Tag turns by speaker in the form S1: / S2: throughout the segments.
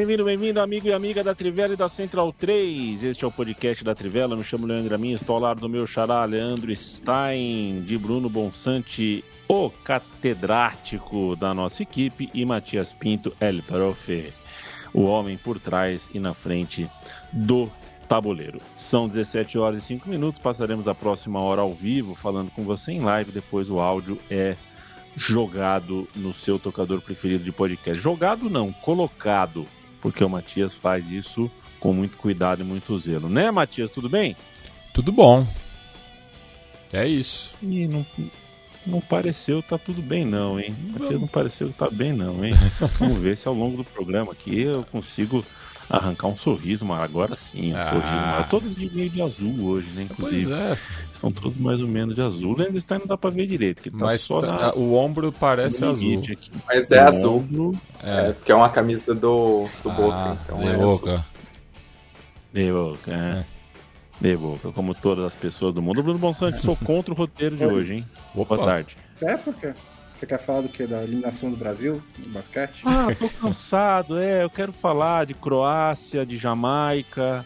S1: Bem-vindo, bem-vindo, amigo e amiga da Trivela e da Central 3. Este é o podcast da Trivela. Me chamo Leandro Amin, estou ao lado do meu xará Leandro Stein, de Bruno Bonsante, o catedrático da nossa equipe, e Matias Pinto, El Profe, o homem por trás e na frente do tabuleiro. São 17 horas e 5 minutos, passaremos a próxima hora ao vivo, falando com você em live, depois o áudio é jogado no seu tocador preferido de podcast. Jogado não, colocado porque o Matias faz isso com muito cuidado e muito zelo. Né, Matias? Tudo bem?
S2: Tudo bom. É isso.
S1: E não, não pareceu tá tudo bem, não, hein? Matias não pareceu que tá bem, não, hein? Vamos ver se ao longo do programa aqui eu consigo arrancar um sorriso, mas agora sim, um ah. sorriso. Mas todos de meio de azul hoje, né? Inclusive. Pois é. São todos mais ou menos de azul. O Landestein não dá pra ver direito, que tá
S2: mas
S1: só tá,
S2: na... o ombro parece azul.
S3: Aqui. Mas é o azul. Ombro... É. é. porque é uma camisa do, do ah, Boca. Então
S2: de
S3: é
S2: Boca.
S1: Azul. De Boca, é. De Boca, como todas as pessoas do mundo. Bruno Bonsante, sou contra o roteiro de hoje, hein? Boa tarde.
S4: É porque você quer falar do que? Da eliminação do Brasil no basquete?
S1: Ah, tô cansado, é. Eu quero falar de Croácia, de Jamaica,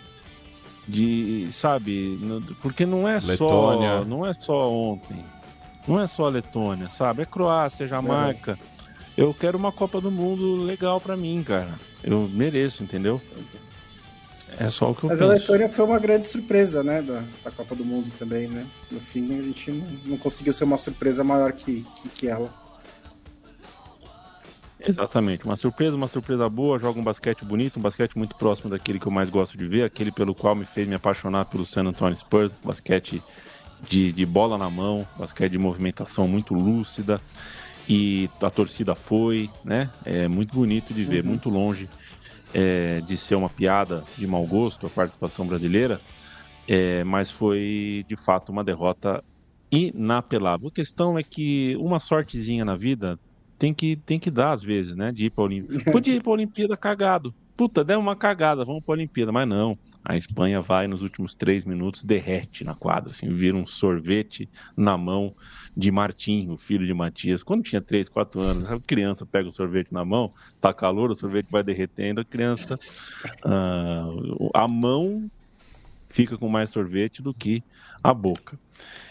S1: de. Sabe? Porque não é Letônia. só. Não é só ontem. Não é só a Letônia, sabe? É Croácia, Jamaica. É. Eu quero uma Copa do Mundo legal para mim, cara. Eu mereço, entendeu? É só o que eu
S4: Mas
S1: penso.
S4: a Letônia foi uma grande surpresa, né? Da, da Copa do Mundo também, né? No fim, a gente não, não conseguiu ser uma surpresa maior que, que, que ela.
S1: Exatamente, uma surpresa, uma surpresa boa, joga um basquete bonito, um basquete muito próximo daquele que eu mais gosto de ver, aquele pelo qual me fez me apaixonar pelo San Antonio Spurs, basquete de, de bola na mão, basquete de movimentação muito lúcida, e a torcida foi, né? É muito bonito de ver, uhum. muito longe é, de ser uma piada de mau gosto a participação brasileira, é, mas foi de fato uma derrota inapelável. A questão é que uma sortezinha na vida tem que, tem que dar às vezes, né? De ir pra Olimpíada. Podia ir pra Olimpíada cagado. Puta, deu uma cagada, vamos pra Olimpíada. Mas não. A Espanha vai nos últimos três minutos, derrete na quadra, assim, vira um sorvete na mão de Martim, o filho de Matias. Quando tinha três, quatro anos, a criança pega o sorvete na mão, tá calor, o sorvete vai derretendo, a criança. Uh, a mão fica com mais sorvete do que a boca.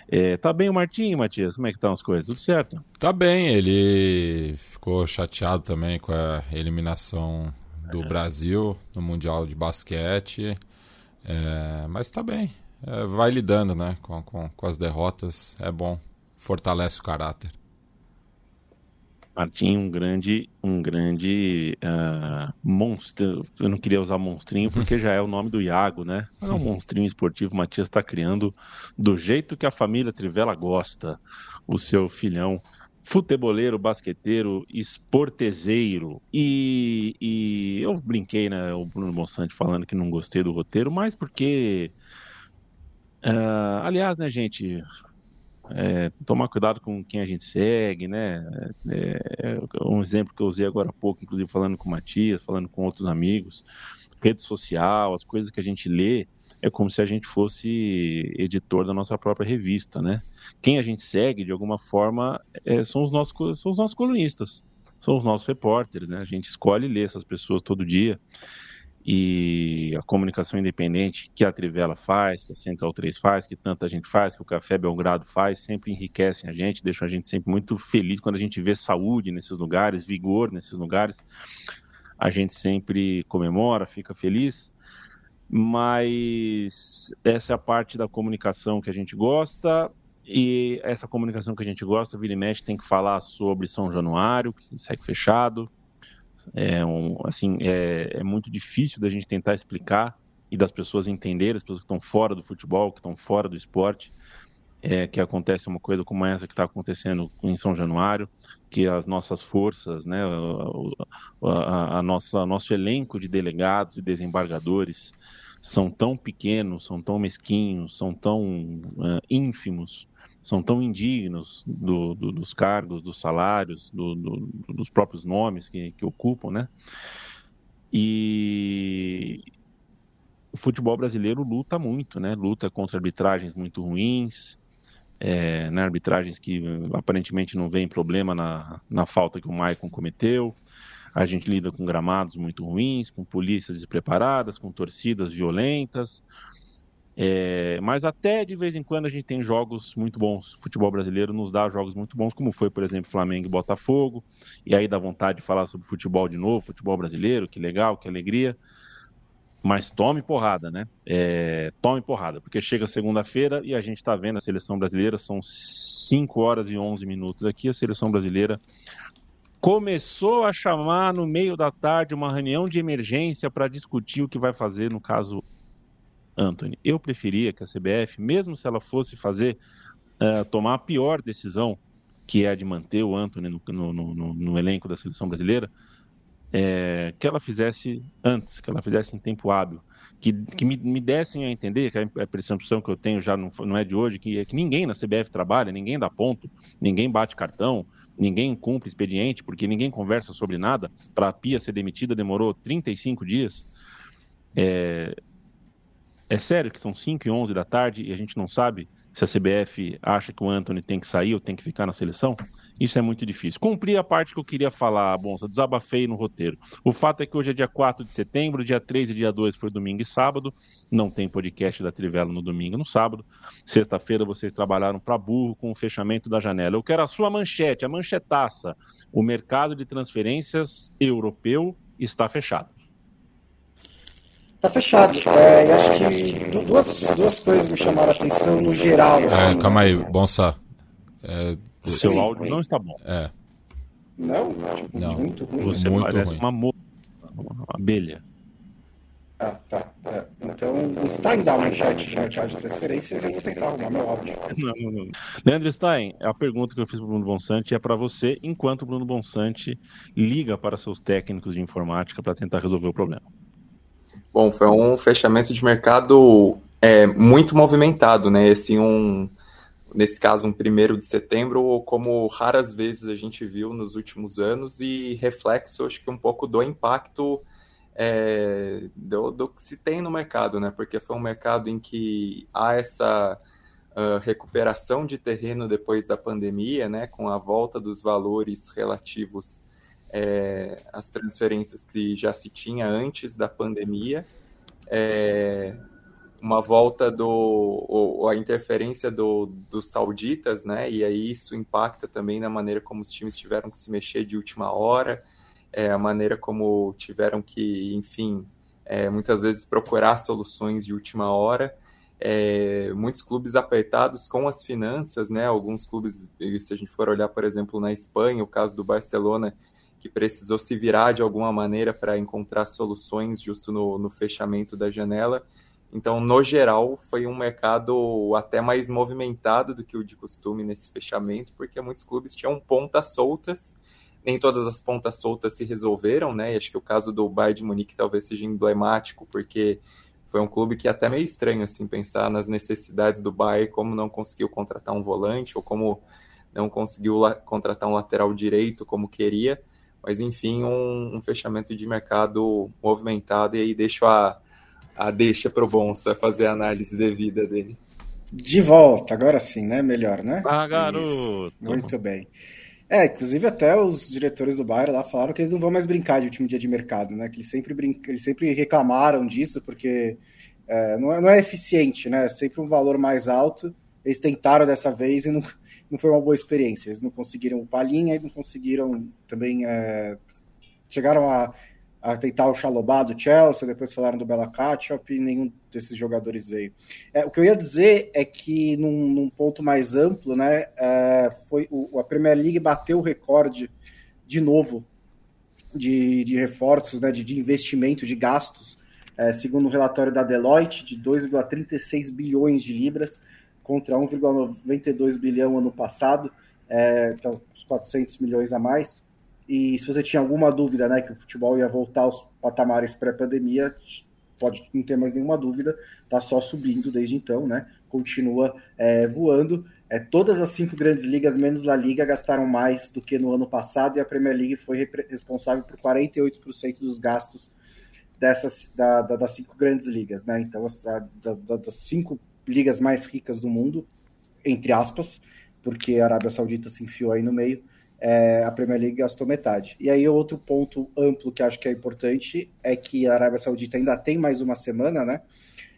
S1: É, tá bem o Martim, Matias? Como é que estão as coisas? Tudo certo?
S2: Tá bem, ele ficou chateado também com a eliminação do é. Brasil no Mundial de Basquete, é, mas tá bem. É, vai lidando né, com, com, com as derrotas, é bom, fortalece o caráter.
S1: Martim, um grande, um grande uh, monstro. Eu não queria usar monstrinho porque já é o nome do Iago, né? É um monstrinho esportivo. O Matias está criando do jeito que a família Trivela gosta. O seu filhão futeboleiro, basqueteiro, esportezeiro. E, e eu brinquei, né? O Bruno Monsante falando que não gostei do roteiro, mas porque. Uh, aliás, né, gente? É, tomar cuidado com quem a gente segue, né? É, é, um exemplo que eu usei agora há pouco, inclusive falando com o Matias, falando com outros amigos, rede social, as coisas que a gente lê, é como se a gente fosse editor da nossa própria revista, né? Quem a gente segue, de alguma forma, é, são, os nossos, são os nossos colunistas, são os nossos repórteres, né? A gente escolhe ler essas pessoas todo dia e a comunicação independente que a Trivela faz, que a Central 3 faz, que tanta gente faz, que o Café Belgrado faz, sempre enriquecem a gente, deixam a gente sempre muito feliz quando a gente vê saúde nesses lugares, vigor nesses lugares. A gente sempre comemora, fica feliz. Mas essa é a parte da comunicação que a gente gosta. E essa comunicação que a gente gosta, vira e mexe, tem que falar sobre São Januário, que segue fechado, é, um, assim, é, é muito difícil da gente tentar explicar e das pessoas entenderem, as pessoas que estão fora do futebol, que estão fora do esporte, é, que acontece uma coisa como essa que está acontecendo em São Januário, que as nossas forças, né, a, a, a nossa nosso elenco de delegados e desembargadores são tão pequenos, são tão mesquinhos, são tão uh, ínfimos, são tão indignos do, do, dos cargos, dos salários, do, dos próprios nomes que, que ocupam, né? E o futebol brasileiro luta muito, né? Luta contra arbitragens muito ruins, é, né, arbitragens que aparentemente não vêem problema na, na falta que o Maicon cometeu. A gente lida com gramados muito ruins, com polícias despreparadas, com torcidas violentas. É, mas até de vez em quando a gente tem jogos muito bons. O futebol brasileiro nos dá jogos muito bons, como foi, por exemplo, Flamengo e Botafogo. E aí dá vontade de falar sobre futebol de novo, futebol brasileiro, que legal, que alegria. Mas tome porrada, né? É, tome porrada, porque chega segunda-feira e a gente está vendo a seleção brasileira, são 5 horas e 11 minutos aqui, a seleção brasileira começou a chamar no meio da tarde uma reunião de emergência para discutir o que vai fazer no caso Anthony. Eu preferia que a CBF, mesmo se ela fosse fazer, uh, tomar a pior decisão, que é a de manter o Anthony no, no, no, no elenco da seleção brasileira, é, que ela fizesse antes, que ela fizesse em tempo hábil, que, que me, me dessem a entender, que a percepção que eu tenho já não, não é de hoje, que é que ninguém na CBF trabalha, ninguém dá ponto, ninguém bate cartão, ninguém cumpre expediente, porque ninguém conversa sobre nada. Para a Pia ser demitida demorou 35 dias. É, é sério que são 5 e 11 da tarde e a gente não sabe se a CBF acha que o Anthony tem que sair ou tem que ficar na seleção? Isso é muito difícil. Cumpri a parte que eu queria falar, Bonsa, desabafei no roteiro. O fato é que hoje é dia 4 de setembro, dia 3 e dia 2 foi domingo e sábado. Não tem podcast da Trivela no domingo e no sábado. Sexta-feira vocês trabalharam para burro com o fechamento da janela. Eu quero a sua manchete, a manchetaça. O mercado de transferências europeu está fechado.
S4: Está fechado. É, eu acho que duas, duas coisas me chamaram a atenção no geral.
S2: É, calma aí, Bonsa.
S1: É, o seu áudio não está bom.
S2: É.
S4: Não, tipo, não. muito ruim.
S1: Você
S4: muito
S1: parece ruim. uma moça, uma abelha.
S4: Ah, tá. É. Então, Stein dá uma chat de mercado de transferências e eu vou tentar arrumar meu áudio. Não, não,
S1: não. Leandro Stein, a pergunta que eu fiz para o Bruno Bonsante é para você, enquanto o Bruno Bonsante liga para seus técnicos de informática para tentar resolver o problema.
S3: Bom, foi um fechamento de mercado é, muito movimentado, né? Esse um nesse caso, um primeiro de setembro, como raras vezes a gente viu nos últimos anos, e reflexo, acho que um pouco do impacto é, do, do, que se tem no mercado, né? Porque foi um mercado em que há essa uh, recuperação de terreno depois da pandemia, né? Com a volta dos valores relativos é, às transferências que já se tinha antes da pandemia. É, uma volta do ou, a interferência do, dos sauditas, né? E aí isso impacta também na maneira como os times tiveram que se mexer de última hora, é, a maneira como tiveram que, enfim, é, muitas vezes procurar soluções de última hora. É, muitos clubes apertados com as finanças, né? Alguns clubes, se a gente for olhar, por exemplo, na Espanha, o caso do Barcelona, que precisou se virar de alguma maneira para encontrar soluções justo no, no fechamento da janela. Então, no geral, foi um mercado até mais movimentado do que o de costume nesse fechamento, porque muitos clubes tinham pontas soltas. Nem todas as pontas soltas se resolveram, né? E acho que o caso do Bayern de Munique talvez seja emblemático, porque foi um clube que é até meio estranho assim pensar nas necessidades do Bayern, como não conseguiu contratar um volante ou como não conseguiu contratar um lateral direito como queria. Mas enfim, um, um fechamento de mercado movimentado e aí deixo a a deixa pro Bonsa fazer a análise devida dele.
S4: De volta, agora sim, né? Melhor, né?
S1: Ah, garoto!
S4: Muito bem. É, inclusive até os diretores do Bayern lá falaram que eles não vão mais brincar de último dia de mercado, né? Que eles sempre, brinca... eles sempre reclamaram disso, porque é, não, é, não é eficiente, né? É sempre um valor mais alto. Eles tentaram dessa vez e não, não foi uma boa experiência. Eles não conseguiram o Palinha e não conseguiram também. É, chegaram a a tentar o Chalobá do Chelsea, depois falaram do Bela Ketchup e nenhum desses jogadores veio. É, o que eu ia dizer é que, num, num ponto mais amplo, né, é, foi o, a Premier League bateu o recorde de novo de, de reforços, né, de, de investimento, de gastos é, segundo o um relatório da Deloitte, de 2,36 bilhões de libras contra 1,92 bilhão ano passado, é, então uns 400 milhões a mais. E se você tinha alguma dúvida, né, que o futebol ia voltar aos patamares pré-pandemia, pode não ter mais nenhuma dúvida, está só subindo desde então, né? Continua é, voando. É, todas as cinco grandes ligas, menos La Liga, gastaram mais do que no ano passado e a Premier League foi responsável por 48% dos gastos dessas da, da, das cinco grandes ligas, né? Então, a, da, das cinco ligas mais ricas do mundo, entre aspas, porque a Arábia Saudita se enfiou aí no meio, é, a Premier League gastou metade. E aí, outro ponto amplo que acho que é importante é que a Arábia Saudita ainda tem mais uma semana, né?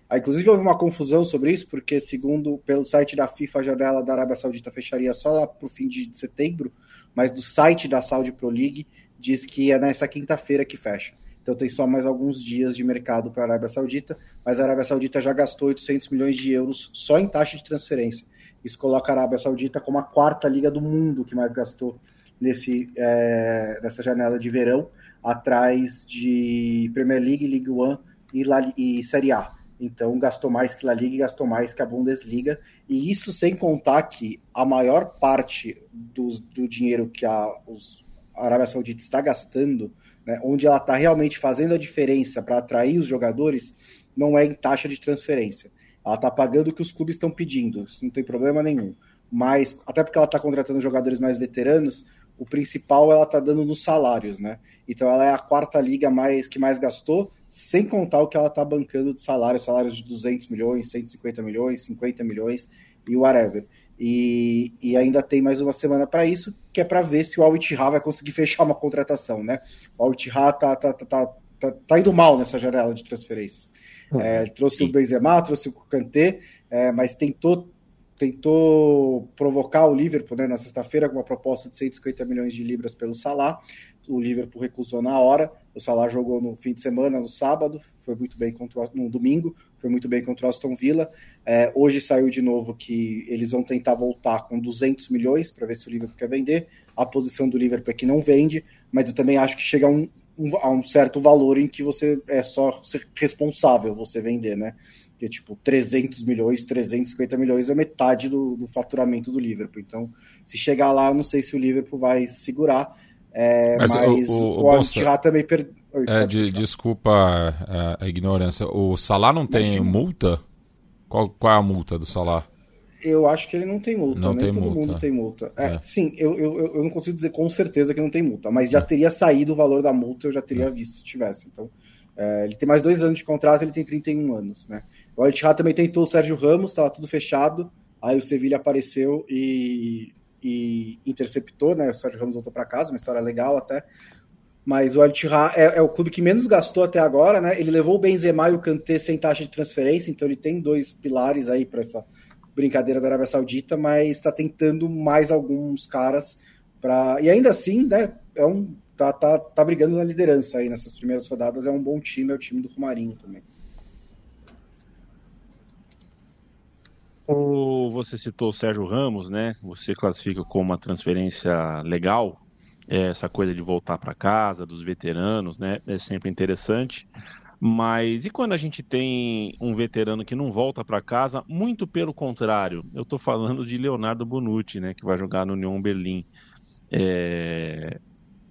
S4: Aí, inclusive, houve uma confusão sobre isso, porque, segundo pelo site da FIFA, a janela da Arábia Saudita fecharia só lá para o fim de setembro, mas do site da Saudi Pro League diz que é nessa quinta-feira que fecha. Então tem só mais alguns dias de mercado para a Arábia Saudita, mas a Arábia Saudita já gastou 800 milhões de euros só em taxa de transferência. Isso coloca a Arábia Saudita como a quarta liga do mundo que mais gastou nesse, é, nessa janela de verão, atrás de Premier League, League One e, La, e Série A. Então gastou mais que a Liga e gastou mais que a Bundesliga. E isso sem contar que a maior parte do, do dinheiro que a, os, a Arábia Saudita está gastando né, onde ela está realmente fazendo a diferença para atrair os jogadores, não é em taxa de transferência. Ela está pagando o que os clubes estão pedindo, isso não tem problema nenhum. Mas, até porque ela está contratando jogadores mais veteranos, o principal ela está dando nos salários, né? Então ela é a quarta liga mais que mais gastou, sem contar o que ela está bancando de salário, salários de 200 milhões, 150 milhões, 50 milhões e whatever. E, e ainda tem mais uma semana para isso, que é para ver se o Al vai conseguir fechar uma contratação, né? O Al Ittihad tá, tá, tá, tá, tá indo mal nessa janela de transferências. Uhum. É, trouxe Sim. o Benzema, trouxe o Kanté, é, mas tentou tentou provocar o Liverpool né, na sexta-feira com uma proposta de 150 milhões de libras pelo Salah. O Liverpool recusou na hora. O Salah jogou no fim de semana, no sábado, foi muito bem contra o, no domingo, foi muito bem contra o Aston Villa. É, hoje saiu de novo que eles vão tentar voltar com 200 milhões para ver se o Liverpool quer vender. A posição do Liverpool é que não vende, mas eu também acho que chega a um, um, a um certo valor em que você é só responsável você vender, né? que tipo 300 milhões, 350 milhões é metade do, do, faturamento do Liverpool. Então, se chegar lá, eu não sei se o Liverpool vai segurar. É, mas, mas, o, o, o também perdeu.
S2: É, de, desculpa a, a, ignorância. O Salah não tem Imagina. multa? Qual, qual é a multa do Salah?
S4: Eu acho que ele não tem multa.
S2: Não
S4: Nem
S2: tem
S4: todo
S2: multa.
S4: mundo tem multa. É, é. Sim, eu, eu, eu não consigo dizer com certeza que não tem multa, mas já é. teria saído o valor da multa, eu já teria é. visto se tivesse. Então, é, ele tem mais dois anos de contrato, ele tem 31 anos, né? O al também tentou o Sérgio Ramos, estava tudo fechado. Aí o Sevilha apareceu e, e interceptou, né? O Sérgio Ramos voltou para casa, uma história legal até. Mas o al é, é, o clube que menos gastou até agora, né? Ele levou o Benzema e o Kanté sem taxa de transferência, então ele tem dois pilares aí para essa brincadeira da Arábia Saudita, mas está tentando mais alguns caras para e ainda assim, né? É um tá, tá, tá brigando na liderança aí nessas primeiras rodadas. É um bom time, é o time do Romarinho também.
S1: Você citou o Sérgio Ramos, né? Você classifica como uma transferência legal. É, essa coisa de voltar para casa, dos veteranos, né? É sempre interessante. Mas e quando a gente tem um veterano que não volta para casa? Muito pelo contrário. Eu estou falando de Leonardo Bonucci, né? Que vai jogar no Union Berlim. É,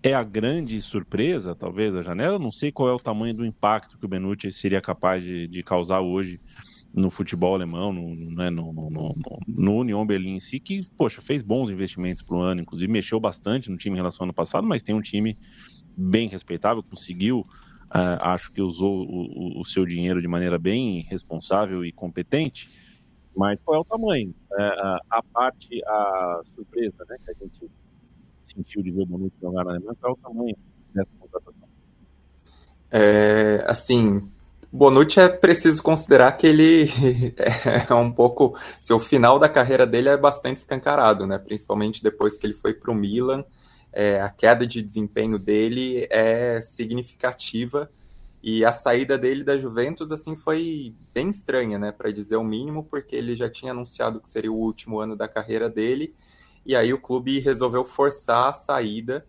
S1: é a grande surpresa, talvez, a janela. Não sei qual é o tamanho do impacto que o Benucci seria capaz de, de causar hoje no futebol alemão, no, né, no, no, no, no Union Berlim em si, que, poxa, fez bons investimentos para o ano, inclusive mexeu bastante no time em relação ao ano passado, mas tem um time bem respeitável, conseguiu, uh, acho que usou o, o, seu dinheiro de maneira bem responsável e competente, mas qual é o tamanho? Uh, a parte, a surpresa né, que a gente sentiu de ver o Bonucci jogar na Alemanha, qual é o tamanho dessa contratação?
S3: É, assim, Bonucci é preciso considerar que ele é um pouco. Seu final da carreira dele é bastante escancarado, né? Principalmente depois que ele foi para o Milan. É, a queda de desempenho dele é significativa e a saída dele da Juventus assim foi bem estranha, né, para dizer o mínimo, porque ele já tinha anunciado que seria o último ano da carreira dele e aí o clube resolveu forçar a saída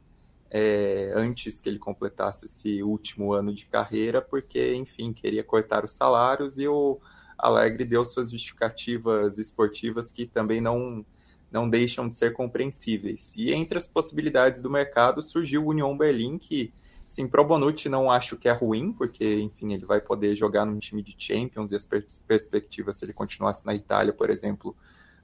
S3: é, antes que ele completasse esse último ano de carreira, porque, enfim, queria cortar os salários e o Alegre deu suas justificativas esportivas que também não, não deixam de ser compreensíveis. E entre as possibilidades do mercado surgiu o Union Berlin, que, sim, pro Bonucci não acho que é ruim, porque, enfim, ele vai poder jogar num time de Champions e as pers perspectivas, se ele continuasse na Itália, por exemplo,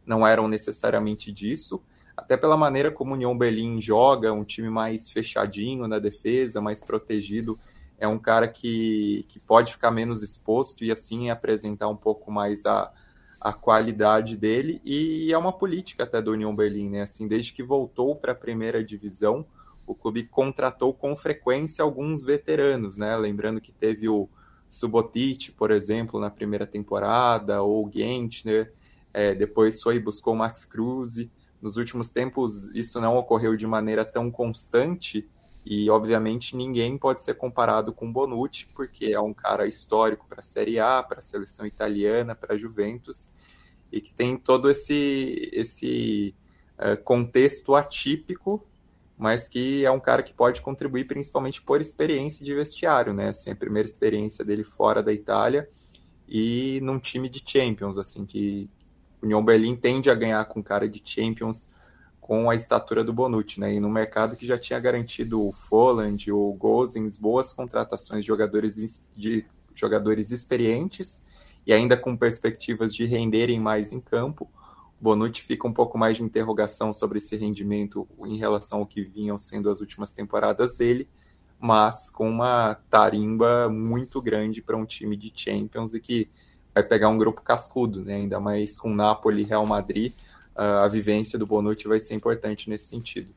S3: não eram necessariamente disso até pela maneira como o União Berlim joga, um time mais fechadinho na defesa, mais protegido. É um cara que, que pode ficar menos exposto e assim apresentar um pouco mais a, a qualidade dele. E é uma política até do União Berlim, né? Assim, desde que voltou para a primeira divisão, o clube contratou com frequência alguns veteranos, né? Lembrando que teve o Subotic, por exemplo, na primeira temporada, ou o Gentner, é, depois foi e buscou o Max Cruz. Nos últimos tempos, isso não ocorreu de maneira tão constante e, obviamente, ninguém pode ser comparado com Bonucci, porque é um cara histórico para a Série A, para a seleção italiana, para a Juventus, e que tem todo esse, esse uh, contexto atípico, mas que é um cara que pode contribuir principalmente por experiência de vestiário, né? Assim, a primeira experiência dele fora da Itália e num time de Champions, assim, que, União Berlim tende a ganhar com cara de Champions com a estatura do Bonucci, né? E no mercado que já tinha garantido o Folland, o Gozens, boas contratações de jogadores, de jogadores experientes e ainda com perspectivas de renderem mais em campo. O Bonucci fica um pouco mais de interrogação sobre esse rendimento em relação ao que vinham sendo as últimas temporadas dele, mas com uma tarimba muito grande para um time de Champions e que vai pegar um grupo cascudo, né? ainda mais com Napoli Real Madrid, a vivência do Bonucci vai ser importante nesse sentido.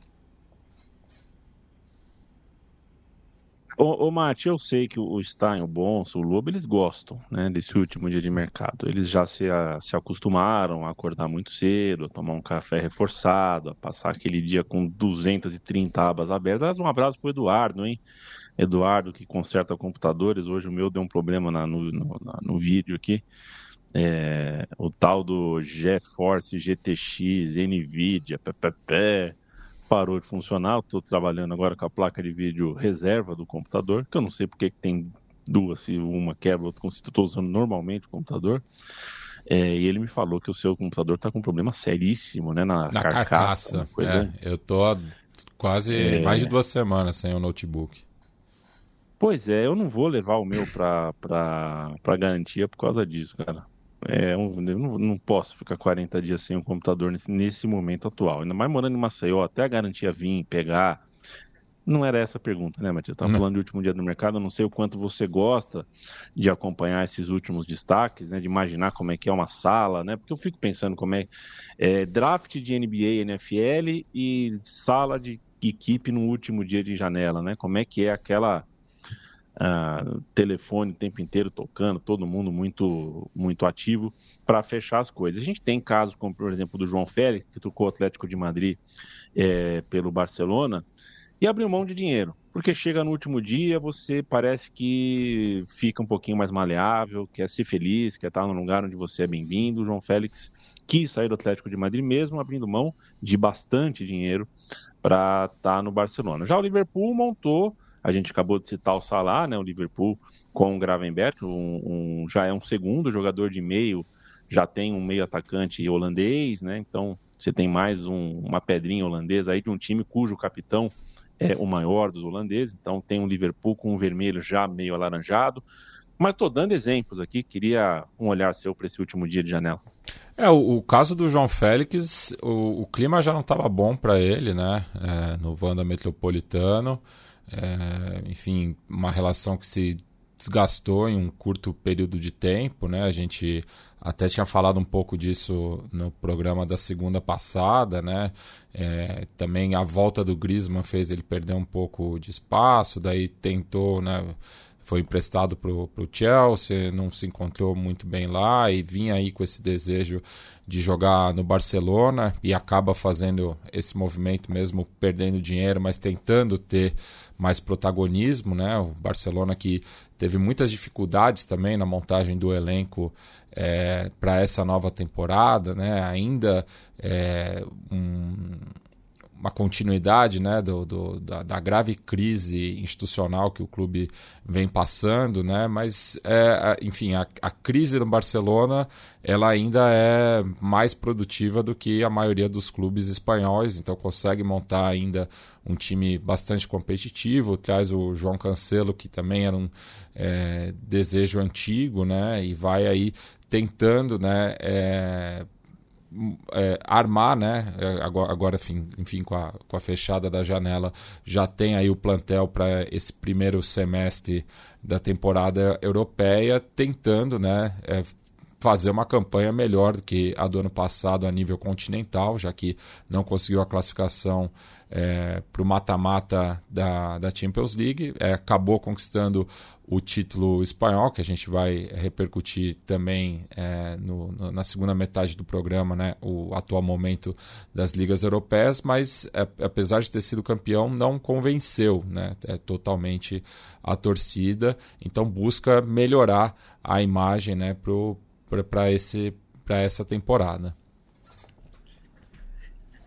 S1: Ô, ô eu sei que o Stein, o Bonso, o Lobo, eles gostam né, desse último dia de mercado. Eles já se, a, se acostumaram a acordar muito cedo, a tomar um café reforçado, a passar aquele dia com 230 abas abertas. Um abraço pro Eduardo, hein? Eduardo, que conserta computadores. Hoje o meu deu um problema na, no, no, no, vídeo aqui. É, o tal do GeForce GTX, NVIDIA, PPP, parou de funcionar. Estou trabalhando agora com a placa de vídeo reserva do computador, que eu não sei porque que tem duas, se uma quebra, outra estou usando normalmente o computador. É, e ele me falou que o seu computador está com um problema seríssimo, né? Na,
S2: na
S1: carcaça.
S2: carcaça. É, eu tô há quase é... mais de duas semanas sem o notebook.
S1: Pois é, eu não vou levar o meu para garantia por causa disso, cara. É, eu não, não, posso ficar 40 dias sem o computador nesse, nesse momento atual. Ainda mais morando em Maceió, até a garantia vir, pegar. Não era essa a pergunta, né, Matias? Estava falando de último dia do mercado. Eu não sei o quanto você gosta de acompanhar esses últimos destaques, né? De imaginar como é que é uma sala, né? Porque eu fico pensando como é, é draft de NBA, NFL e sala de equipe no último dia de janela, né? Como é que é aquela telefone o tempo inteiro tocando, todo mundo muito, muito ativo para fechar as coisas. A gente tem casos como, por exemplo, do João Félix, que trocou o Atlético de Madrid é, pelo Barcelona e abriu mão de dinheiro. Porque chega no último dia, você parece que fica um pouquinho mais maleável, quer ser feliz, quer estar no lugar onde você é bem-vindo. O João Félix quis sair do Atlético de Madrid, mesmo abrindo mão de bastante dinheiro para estar no Barcelona. Já o Liverpool montou a gente acabou de citar o Salah, né, o Liverpool com o Gravenberch, um, um, já é um segundo jogador de meio, já tem um meio atacante holandês, né? Então você tem mais um, uma pedrinha holandesa aí de um time cujo capitão é o maior dos holandeses. Então tem um Liverpool com um vermelho já meio alaranjado. Mas estou dando exemplos aqui, queria um olhar seu para esse último dia de janela.
S2: É, o, o caso do João Félix, o, o clima já não estava bom para ele, né? É, no Vanda Metropolitano. É, enfim, uma relação que se desgastou em um curto período de tempo, né? A gente até tinha falado um pouco disso no programa da segunda passada, né? É, também a volta do Griezmann fez ele perder um pouco de espaço, daí tentou, né? Foi emprestado para o Chelsea, não se encontrou muito bem lá e vinha aí com esse desejo de jogar no Barcelona e acaba fazendo esse movimento mesmo perdendo dinheiro, mas tentando ter mais protagonismo, né? O Barcelona que teve muitas dificuldades também na montagem do elenco é, para essa nova temporada, né? Ainda é, um, uma continuidade né, do, do da, da, grave crise institucional que o clube vem passando, né? mas, é, enfim, a, a crise do Barcelona ela ainda é mais produtiva do que a maioria dos clubes espanhóis, então consegue montar ainda um time bastante competitivo, traz o João Cancelo, que também era um é, desejo antigo, né? E vai aí tentando, né? É, é, armar, né? É, agora, agora enfim, com, a, com a fechada da janela, já tem aí o plantel para esse primeiro semestre da temporada europeia, tentando, né? É, fazer uma campanha melhor do que a do ano passado a nível continental, já que não conseguiu a classificação é, para o mata-mata da, da Champions League, é, acabou conquistando o título espanhol, que a gente vai repercutir também é, no, no, na segunda metade do programa, né, o atual momento das ligas europeias, mas é, apesar de ter sido campeão, não convenceu né, é, totalmente a torcida, então busca melhorar a imagem né, para essa temporada.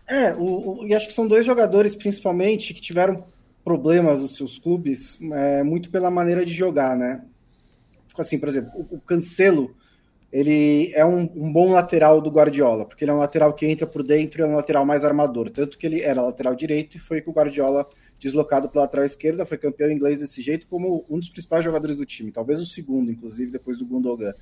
S4: É, o, o, e acho que são dois jogadores, principalmente, que tiveram problemas nos seus clubes, é, muito pela maneira de jogar, né? Assim, por exemplo, o, o Cancelo, ele é um, um, bom lateral do Guardiola, porque ele é um lateral que entra por dentro e é um lateral mais armador. Tanto que ele era lateral direito e foi com o Guardiola deslocado pela lateral esquerda, foi campeão inglês desse jeito, como um dos principais jogadores do time, talvez o segundo, inclusive, depois do Gundogan.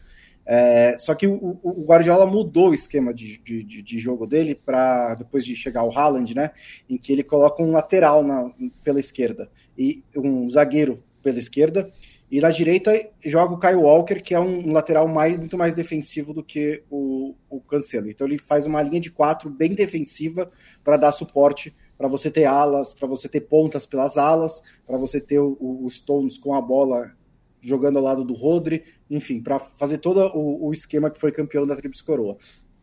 S4: É, só que o, o, Guardiola mudou o esquema de, de, de jogo dele para depois de chegar o Haaland, né? Em que ele coloca um lateral na, pela esquerda e um zagueiro pela esquerda e na direita joga o Kyle Walker, que é um, lateral mais, muito mais defensivo do que o, o Cancelo. Então ele faz uma linha de quatro bem defensiva para dar suporte para você ter alas, para você ter pontas pelas alas, para você ter o, o Stones com a bola jogando ao lado do Rodri, enfim, para fazer todo o, o, esquema que foi campeão da Tríplice Coroa.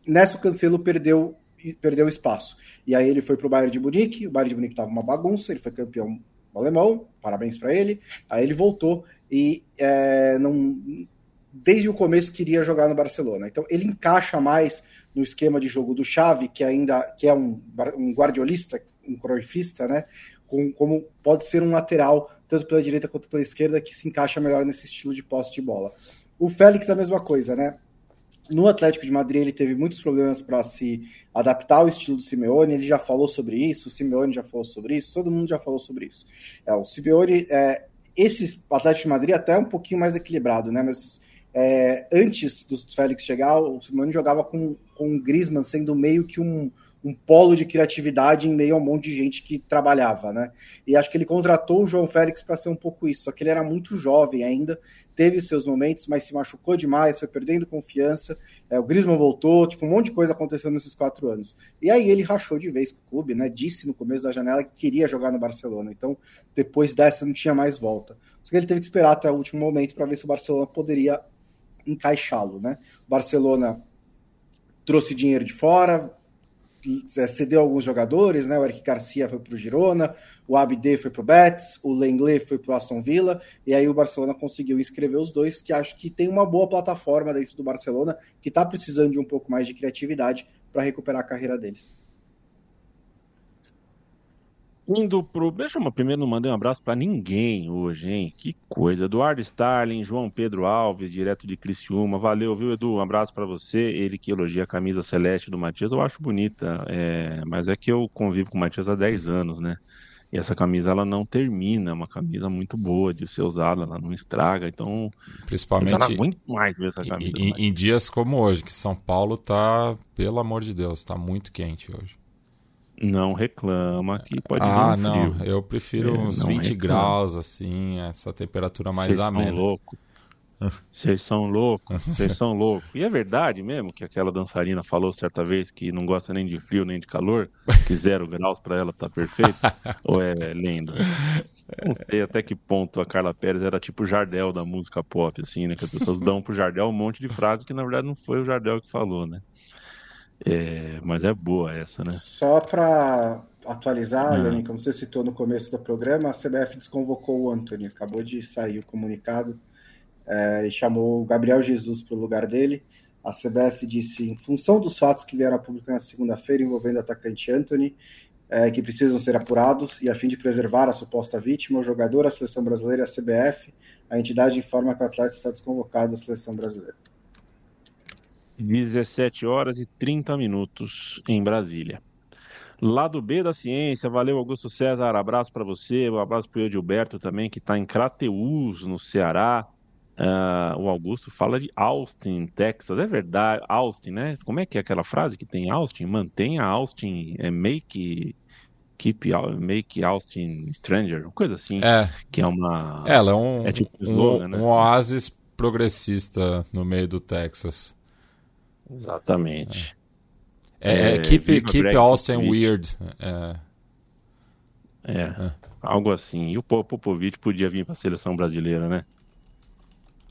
S4: Nessa o Cancelo perdeu perdeu espaço. E aí ele foi para o Bayern de Munique, o Bayern de Munique estava uma bagunça, ele foi campeão alemão, parabéns para ele. Aí ele voltou e é, não desde o começo queria jogar no Barcelona. Então ele encaixa mais no esquema de jogo do Xavi, que ainda que é um, um guardiolista, um croifista, né? Com, como pode ser um lateral tanto pela direita quanto pela esquerda, que se encaixa melhor nesse estilo de posse de bola. O Félix é a mesma coisa, né? No Atlético de Madrid ele teve muitos problemas para se adaptar ao estilo do Simeone, ele já falou sobre isso, o Simeone já falou sobre isso, todo mundo já falou sobre isso. É, o Simeone, é, esse Atlético de Madrid até é um pouquinho mais equilibrado, né? Mas é, antes do Félix chegar, o Simeone jogava com, com o Griezmann sendo meio que um, um polo de criatividade em meio a um monte de gente que trabalhava, né? E acho que ele contratou o João Félix para ser um pouco isso, só que ele era muito jovem ainda, teve seus momentos, mas se machucou demais, foi perdendo confiança. É, o Griezmann voltou, tipo, um monte de coisa aconteceu nesses quatro anos. E aí ele rachou de vez com o clube, né? Disse no começo da janela que queria jogar no Barcelona. Então, depois dessa não tinha mais volta. Só que ele teve que esperar até o último momento para ver se o Barcelona poderia encaixá-lo, né? O Barcelona trouxe dinheiro de fora, cedeu alguns jogadores, né? O Eric Garcia foi para o Girona, o Abde foi para o Betis, o Lenglet foi para o Aston Villa, e aí o Barcelona conseguiu inscrever os dois, que acho que tem uma boa plataforma dentro do Barcelona, que está precisando de um pouco mais de criatividade para recuperar a carreira deles.
S1: Indo pro. Deixa eu primeiro não mandei um abraço para ninguém hoje, hein? Que coisa. Eduardo Starling, João Pedro Alves, direto de Criciúma. Valeu, viu, Edu? Um abraço para você. Ele que elogia a camisa celeste do Matias, eu acho bonita. É... Mas é que eu convivo com o Matias há 10 anos, né? E essa camisa ela não termina, é uma camisa muito boa de ser usada, ela não estraga, então.
S2: Principalmente. Eu
S1: muito mais ver essa camisa.
S2: Em, em dias como hoje, que São Paulo tá, pelo amor de Deus, tá muito quente hoje.
S1: Não reclama que pode
S2: Ah, não. Eu prefiro é, uns 20 reclama. graus, assim, essa temperatura mais Vocês amena.
S1: São louco. Vocês são loucos, vocês são loucos. E é verdade mesmo que aquela dançarina falou certa vez que não gosta nem de frio nem de calor, que zero graus para ela tá perfeito? Ou é lenda? Não sei até que ponto a Carla Pérez era tipo o Jardel da música pop, assim, né? Que as pessoas dão pro Jardel um monte de frases que na verdade não foi o Jardel que falou, né? É, mas é boa essa, né?
S4: Só para atualizar, uhum. como você citou no começo do programa, a CBF desconvocou o Anthony, acabou de sair o comunicado é, e chamou o Gabriel Jesus para o lugar dele. A CBF disse, em função dos fatos que vieram a público na segunda-feira envolvendo o atacante Anthony, é, que precisam ser apurados e a fim de preservar a suposta vítima, o jogador, a seleção brasileira e a CBF, a entidade informa que o atleta está desconvocado da seleção brasileira.
S1: 17 horas e 30 minutos em Brasília. Lado B da ciência, valeu Augusto César, abraço para você, um abraço para o Edilberto também, que está em Crateús, no Ceará. Uh, o Augusto fala de Austin, Texas, é verdade, Austin, né? Como é que é aquela frase que tem Austin? Mantenha Austin, é make, keep, make Austin stranger, coisa assim.
S2: É.
S1: Que é uma...
S2: Ela é um,
S1: é tipo
S2: um,
S1: slogan, né?
S2: um oásis progressista no meio do Texas.
S1: Exatamente.
S2: É, é,
S1: É,
S2: keep, keep
S1: Popovich.
S2: weird. É,
S1: É, algo assim. E o Po- Popovich podia vir para a seleção brasileira, né?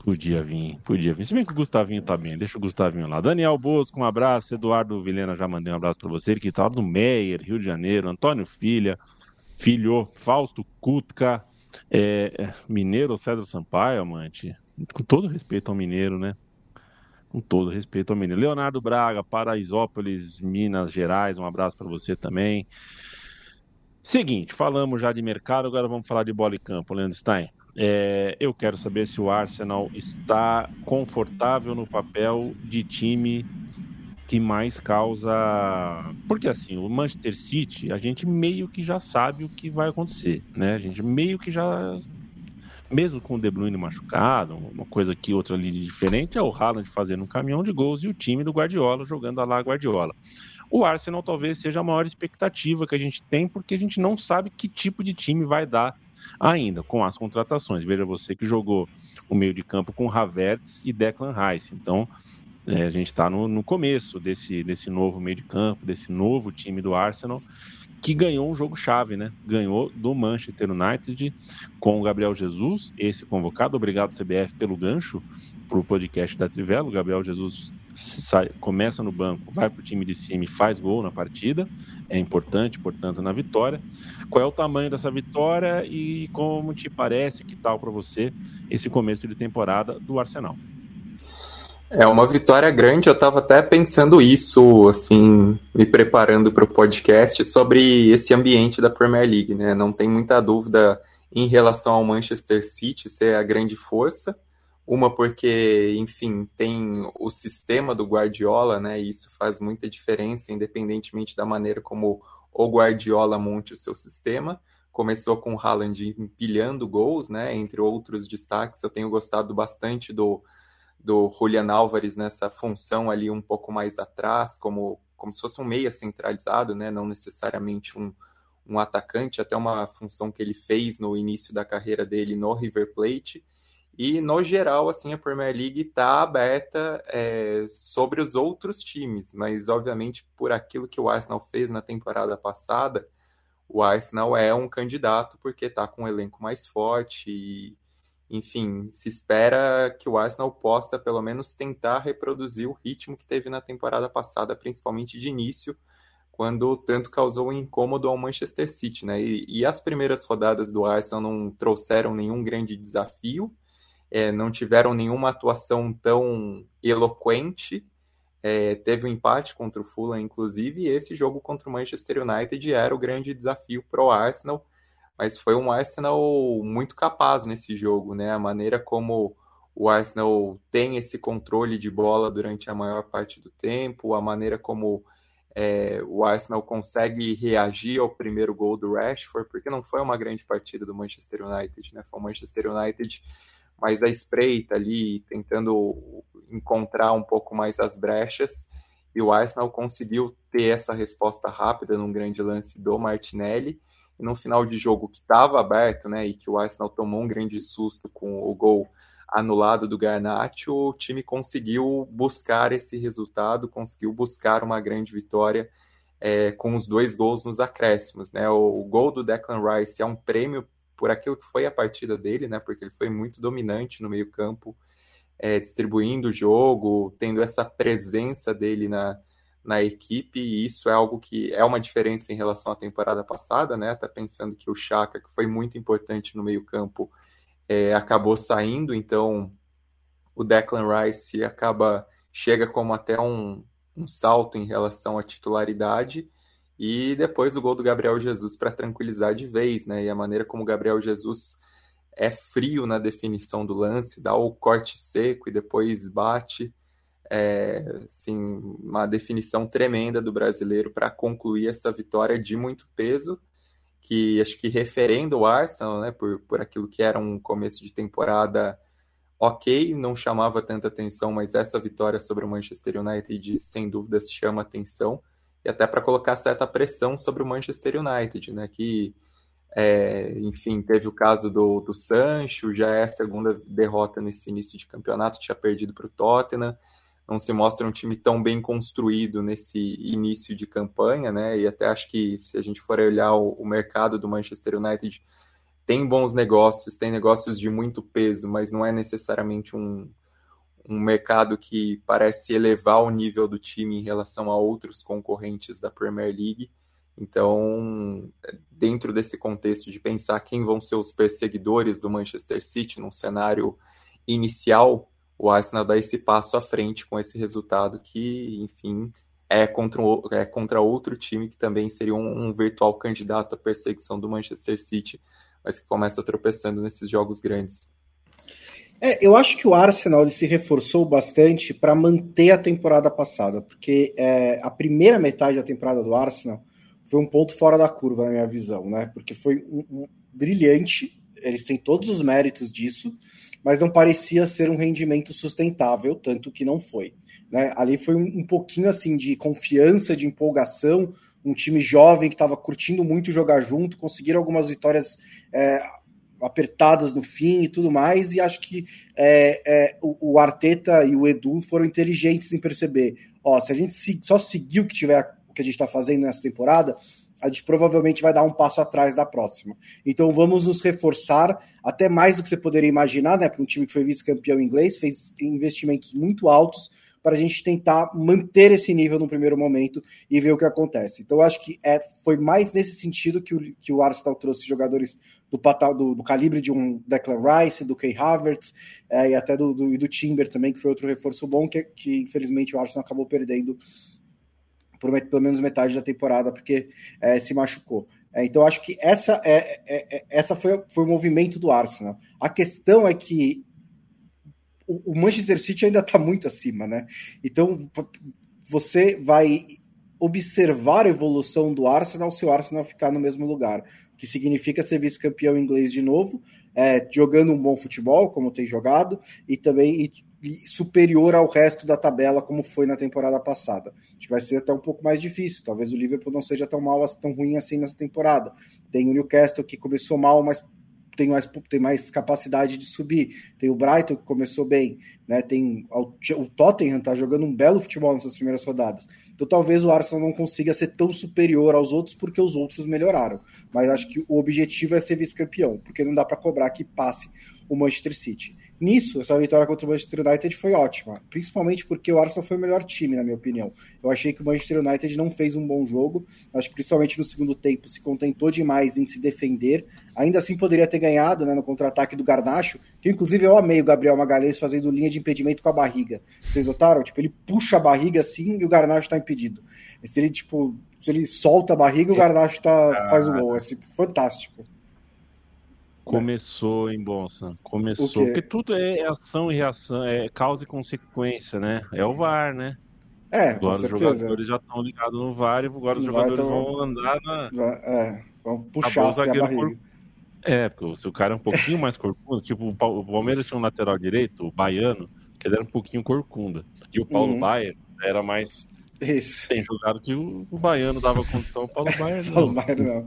S1: Podia vir, podia vir. Se bem que o Gustavinho tá bem, deixa o Gustavinho lá. Daniel Bosco, um abraço. Eduardo Vilhena, já mandei um abraço para você. Ele que tá lá do Meier, Rio de Janeiro. Antônio Filha, Filho, Fausto Kutka, é, é, Mineiro César Sampaio, amante. Com todo respeito ao Mineiro, né? Com todo respeito ao Mineiro. Leonardo Braga, Paraisópolis, Minas Gerais, um abraço para você também. Seguinte, falamos já de mercado, agora vamos falar de bola e campo, Leandro Stein. É, eu quero saber se o Arsenal está confortável no papel de time que mais causa. Porque assim, o Manchester City, a gente meio que já sabe o que vai acontecer, né? A gente meio que já. Mesmo com o De Bruyne machucado, uma coisa aqui, outra ali diferente, é o Haaland fazendo um caminhão de gols e o time do Guardiola jogando a lá Guardiola. O Arsenal talvez seja a maior expectativa que a gente tem, porque a gente não sabe que tipo de time vai dar ainda com as contratações. Veja você que jogou o meio de campo com Havertz e Declan Rice. Então, é, a gente está no, no começo desse, desse novo meio de campo, desse novo time do Arsenal, que ganhou um jogo-chave, né? Ganhou do Manchester United com o Gabriel Jesus, esse convocado. Obrigado, CBF, pelo gancho para o podcast da Trivela. O Gabriel Jesus sai, começa no banco, vai para o time de cima e faz gol na partida. É importante, portanto, na vitória. Qual é o tamanho dessa vitória e como te parece, que tal para você esse começo de temporada do Arsenal?
S3: É uma vitória grande, eu estava até pensando isso, assim, me preparando para o podcast sobre esse ambiente da Premier League, né? Não tem muita dúvida em relação ao Manchester City ser a grande força. Uma porque, enfim, tem o sistema do Guardiola, né? E isso faz muita diferença, independentemente da maneira como o Guardiola monte o seu sistema. Começou com o Haaland empilhando gols, né? Entre outros destaques, eu tenho gostado bastante do do Julian Álvares nessa função ali um pouco mais atrás, como, como se fosse um meia centralizado, né? não necessariamente um, um atacante, até uma função que ele fez no início da carreira dele no River Plate. E, no geral, assim, a Premier League está aberta é, sobre os outros times, mas, obviamente, por aquilo que o Arsenal fez na temporada passada, o Arsenal é um candidato porque está com um elenco mais forte e enfim, se espera que o Arsenal possa pelo menos tentar reproduzir o ritmo que teve na temporada passada, principalmente de início, quando tanto causou incômodo ao Manchester City, né? E, e as primeiras rodadas do Arsenal não trouxeram nenhum grande desafio, é, não tiveram nenhuma atuação tão eloquente. É, teve um empate contra o Fulham, inclusive, e esse jogo contra o Manchester United era o grande desafio para o Arsenal mas foi um Arsenal muito capaz nesse jogo, né? A maneira como o Arsenal tem esse controle de bola durante a maior parte do tempo, a maneira como é, o Arsenal consegue reagir ao primeiro gol do Rashford, porque não foi uma grande partida do Manchester United, né? Foi o Manchester United mais à espreita ali, tentando encontrar um pouco mais as brechas, e o Arsenal conseguiu ter essa resposta rápida num grande lance do Martinelli, no final de jogo que estava aberto, né, e que o Arsenal tomou um grande susto com o gol anulado do Garnacho, o time conseguiu buscar esse resultado, conseguiu buscar uma grande vitória é, com os dois gols nos acréscimos, né? O, o, gol do Declan Rice é um prêmio por aquilo que foi a partida dele, né? Porque ele foi muito dominante no meio campo, é, distribuindo o jogo, tendo essa presença dele na, na equipe, e isso é algo que é uma diferença em relação à temporada passada, né? Tá pensando que o Chaka, que foi muito importante no meio-campo, é, acabou saindo, então o Declan Rice acaba chega como até um, um salto em relação à titularidade. E depois o gol do Gabriel Jesus para tranquilizar de vez, né? E a maneira como o Gabriel Jesus é frio na definição do lance, dá o corte seco e depois bate. É, assim, uma definição tremenda do brasileiro para concluir essa vitória de muito peso, que acho que referendo o Arsenal, né, por, por aquilo que era um começo de temporada ok, não chamava tanta atenção, mas essa vitória sobre o Manchester United sem dúvidas chama atenção, e até para colocar certa pressão sobre o Manchester United, né, que é, enfim, teve o caso do, do Sancho, já é a segunda derrota nesse início de campeonato, tinha perdido para o Tottenham. Não se mostra um time tão bem construído nesse início de campanha, né? E até acho que se a gente for olhar o, o mercado do Manchester United, tem bons negócios, tem negócios de muito peso, mas não é necessariamente um, um mercado que parece elevar o nível do time em relação a outros concorrentes da Premier League. Então, dentro desse contexto de pensar quem vão ser os perseguidores do Manchester City num cenário inicial, o Arsenal dá esse passo à frente com esse resultado que, enfim, é contra, um, é contra outro time que também seria um, um, virtual candidato à perseguição do Manchester City, mas que começa tropeçando nesses jogos grandes.
S4: É, eu acho que o Arsenal ele se reforçou bastante para manter a temporada passada, porque é, a primeira metade da temporada do Arsenal foi um ponto fora da curva na minha visão, né? Porque foi um, um, brilhante, eles têm todos os méritos disso, mas não parecia ser um rendimento sustentável, tanto que não foi. Né? Ali foi um, um pouquinho assim de confiança, de empolgação, um time jovem que estava curtindo muito jogar junto, conseguiram algumas vitórias é, apertadas no fim e tudo mais, e acho que é, é, o, o, Arteta e o Edu foram inteligentes em perceber, ó, se a gente se, só seguir o que tiver que a gente está fazendo nessa temporada, a gente provavelmente vai dar um passo atrás da próxima. Então vamos nos reforçar até mais do que você poderia imaginar, né? Para um time que foi vice-campeão inglês, fez investimentos muito altos para a gente tentar manter esse nível no primeiro momento e ver o que acontece. Então, acho que é, foi mais nesse sentido que o, que o Arsenal trouxe jogadores do, do, do calibre de um Declan Rice, do Kay Havertz é, e até do, do, do Timber também, que foi outro reforço bom que, que infelizmente o Arsenal acabou perdendo por pelo menos metade da temporada, porque é, se machucou. É, então, acho que essa, é, é, é, essa foi, foi o movimento do Arsenal. A questão é que o, o Manchester City ainda está muito acima, né? Então, você vai observar a evolução do Arsenal se o Arsenal ficar no mesmo lugar, que significa ser vice-campeão inglês de novo, é, jogando um bom futebol, como tem jogado, e também superior ao resto da tabela, como foi na temporada passada. Acho que vai ser até um pouco mais difícil. Talvez o Liverpool não seja tão mal, tão ruim assim nessa temporada. Tem o Newcastle que começou mal, mas tem mais, tem mais capacidade de subir. Tem o Brighton que começou bem, né? Tem o Tottenham tá jogando um belo futebol nessas primeiras rodadas. Então talvez o Arsenal não consiga ser tão superior aos outros porque os outros melhoraram. Mas acho que o objetivo é ser vice-campeão, porque não dá para cobrar que passe o Manchester City. Nisso, essa vitória contra o Manchester United foi ótima, principalmente porque o Arsenal foi o melhor time, na minha opinião. Eu achei que o Manchester United não fez um bom jogo, acho que principalmente no segundo tempo se contentou demais em se defender. Ainda assim poderia ter ganhado né, no contra-ataque do Garnacho, que inclusive eu amei o Gabriel Magalhães fazendo linha de impedimento com a barriga. Vocês notaram? Tipo, ele puxa a barriga assim e o Garnacho está impedido. Se ele, tipo, se ele solta a barriga, o Garnacho tá, faz o gol. É assim, fantástico.
S1: Começou em Bonsa. Começou. Porque tudo é ação e reação, é causa e consequência, né? É o VAR, né?
S4: É,
S1: agora os jogadores já estão ligados no VAR e agora os jogadores tão... vão andar na.
S4: É, vão puxar a barriga.
S1: É, porque se o cara é um pouquinho mais corcunda, tipo o Palmeiras tinha um lateral direito, o baiano, que ele era um pouquinho corcunda. E o Paulo uhum. Baier era mais.
S4: Isso.
S1: Tem jogado que o, o baiano dava condição, o Paulo Baier não.
S4: Paulo Baier não.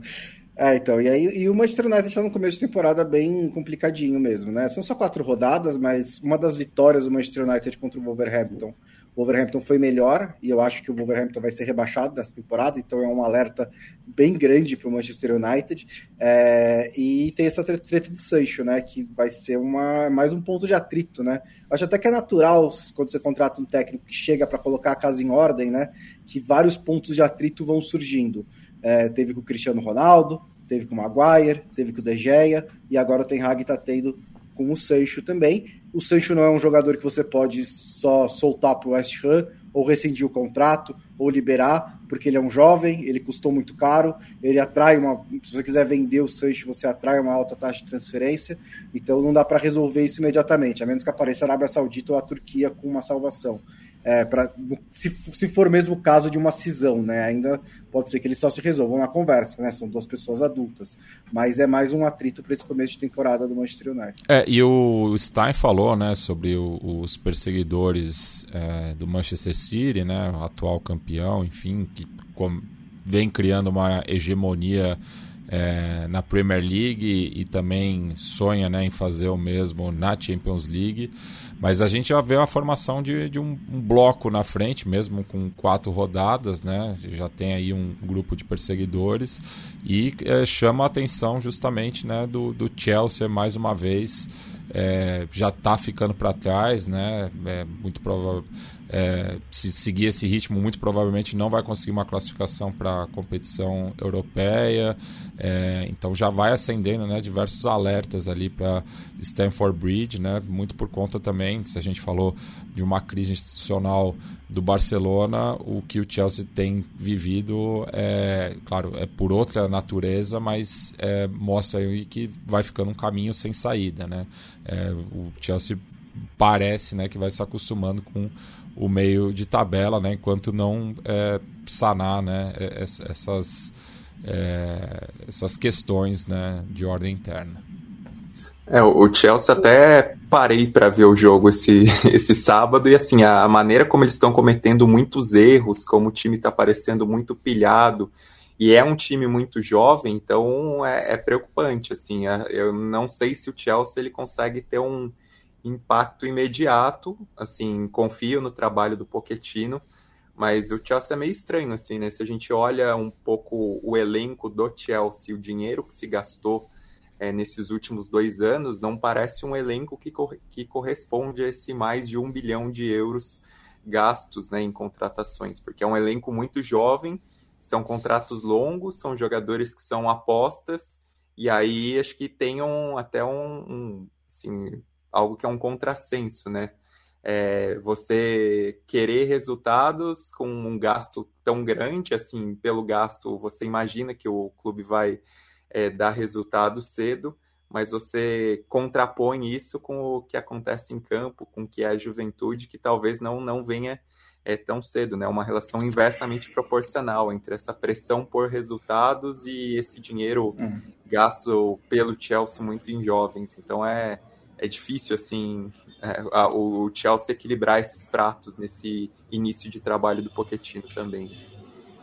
S4: É, então, e aí e o Manchester United está no começo de temporada bem complicadinho mesmo, né? São só quatro rodadas, mas uma das vitórias do Manchester United contra o Wolverhampton. O Wolverhampton foi melhor e eu acho que o Wolverhampton vai ser rebaixado nessa temporada, então é um alerta bem grande para o Manchester United. É, e tem essa treta do Sancho, né? Que vai ser uma, mais um ponto de atrito, né? Acho até que é natural quando você contrata um técnico que chega para colocar a casa em ordem, né? Que vários pontos de atrito vão surgindo. É, teve com o Cristiano Ronaldo, teve com o Maguire, teve com o De Gea, e agora o Ten Hag está tendo com o Sancho também. O Sancho não é um jogador que você pode só soltar para o West Ham ou rescindir o contrato, ou liberar, porque ele é um jovem, ele custou muito caro, ele atrai uma. Se você quiser vender o Sancho, você atrai uma alta taxa de transferência, então não dá para resolver isso imediatamente, a menos que apareça a Arábia Saudita ou a Turquia com uma salvação é, pra, se, se for mesmo o caso de uma cisão, né? Ainda pode ser que eles só se resolvam na conversa, né? São duas pessoas adultas. Mas é mais um atrito para esse começo de temporada do Manchester United.
S2: É, e o Stein falou, né, sobre o, os perseguidores é, do Manchester City, né? O atual campeão, enfim, que com, vem criando uma hegemonia é, na Premier League e, também sonha né, em fazer o mesmo na Champions League. Mas a gente já vê a formação de, de um, um, bloco na frente, mesmo com quatro rodadas, né? Já tem aí um grupo de perseguidores e é, chama a atenção justamente né, do, do Chelsea mais uma vez. É, já está ficando para trás, né? É muito provável é, se seguir esse ritmo, muito provavelmente não vai conseguir uma classificação para a competição europeia. É, então já vai acendendo né, diversos alertas ali para Stanford Bridge, né, muito por conta também, se a gente falou de uma crise institucional do Barcelona, o que o Chelsea tem vivido é, claro, é por outra natureza, mas é, mostra aí que vai ficando um caminho sem saída. Né? É, o Chelsea parece né, que vai se acostumando com o meio de tabela, né, enquanto não é, sanar né, essas, é, essas questões né, de ordem interna.
S3: É, o Chelsea até parei para ver o jogo esse, esse sábado. E assim, a maneira como eles estão cometendo muitos erros, como o time está parecendo muito pilhado, e é um time muito jovem, então é, é preocupante, assim, eu não sei se o Chelsea ele consegue ter um, impacto imediato, assim, confio no trabalho do Pochettino, mas o Chelsea é meio estranho, assim, né? Se a gente olha um pouco o elenco do Chelsea, o dinheiro que se gastou é, nesses últimos dois anos, não parece um elenco que, que corresponde a esse mais de um bilhão de euros gastos né, em contratações, porque é um elenco muito jovem, são contratos longos, são jogadores que são apostas, e aí acho que tem um, até um, um assim, algo que é um contrassenso, né? É, você querer resultados com um gasto tão grande, assim, pelo gasto, você imagina que o clube vai é, dar resultado cedo, mas você contrapõe isso com o que acontece em campo, com o que é a juventude, que talvez não, não venha é, tão cedo, né? Uma relação inversamente proporcional entre essa pressão por resultados e esse dinheiro uhum. gasto pelo Chelsea muito em jovens. Então é é difícil assim é, a, o Chelsea equilibrar esses pratos nesse início de trabalho do Pochettino também.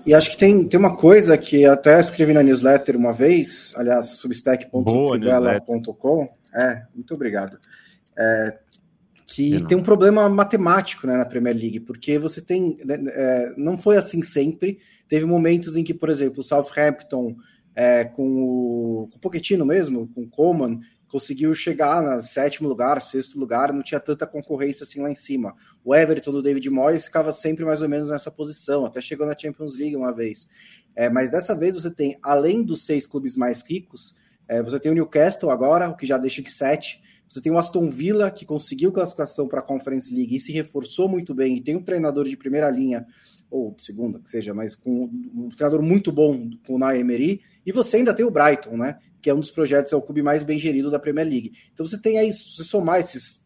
S4: E acho que tem, tem uma coisa que até escrevi na newsletter uma vez, aliás, substack.trivela.com. É, muito obrigado. É, que tem um problema matemático né, na Premier League, porque você tem. Né, é, não foi assim sempre. Teve momentos em que, por exemplo, o Southampton, é, com, o, com o Pochettino mesmo, com o Coleman, conseguiu chegar no sétimo lugar, sexto lugar, não tinha tanta concorrência assim lá em cima. O Everton do David Moyes ficava sempre mais ou menos nessa posição, até chegou na Champions League uma vez. É, mas dessa vez você tem, além dos seis clubes mais ricos, é, você tem o Newcastle agora, o que já deixa de sete. Você tem o Aston Villa, que conseguiu classificação para a Conference League e se reforçou muito bem, e tem um treinador de primeira linha, ou segunda, que seja, mas com um treinador muito bom com o Naemery. Emery, e você ainda tem o Brighton, né? Que é um dos projetos, é o clube mais bem gerido da Premier League. Então você tem aí, se somar esses,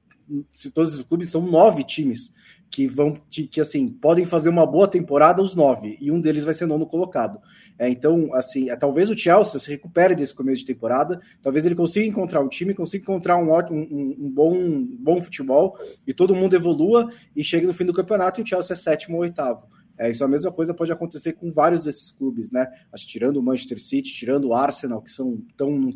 S4: se todos esses clubes, são nove times que vão, que assim, podem fazer uma boa temporada, os nove, e um deles vai ser nono colocado. É, então, assim, é, talvez o Chelsea se recupere desse começo de temporada, talvez ele consiga encontrar um time, consiga encontrar um ótimo, um, um bom, bom futebol, e todo mundo evolua e chegue no fim do campeonato e o Chelsea é sétimo ou oitavo. É, isso é a mesma coisa pode acontecer com vários desses clubes, né? Acho, tirando o Manchester City, tirando o Arsenal, que são tão num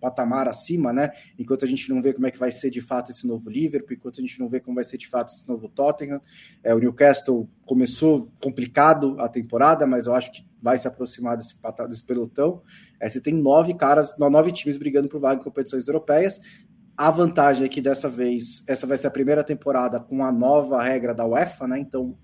S4: patamar acima, né? Enquanto a gente não vê como é que vai ser de fato esse novo Liverpool, enquanto a gente não vê como vai ser de fato esse novo Tottenham. É, o Newcastle começou complicado a temporada, mas eu acho que vai se aproximar desse, desse pelotão. É, você tem nove caras, nove times brigando por vaga em competições europeias. A vantagem é que dessa vez, essa vai ser a primeira temporada com a nova regra da UEFA, né? Então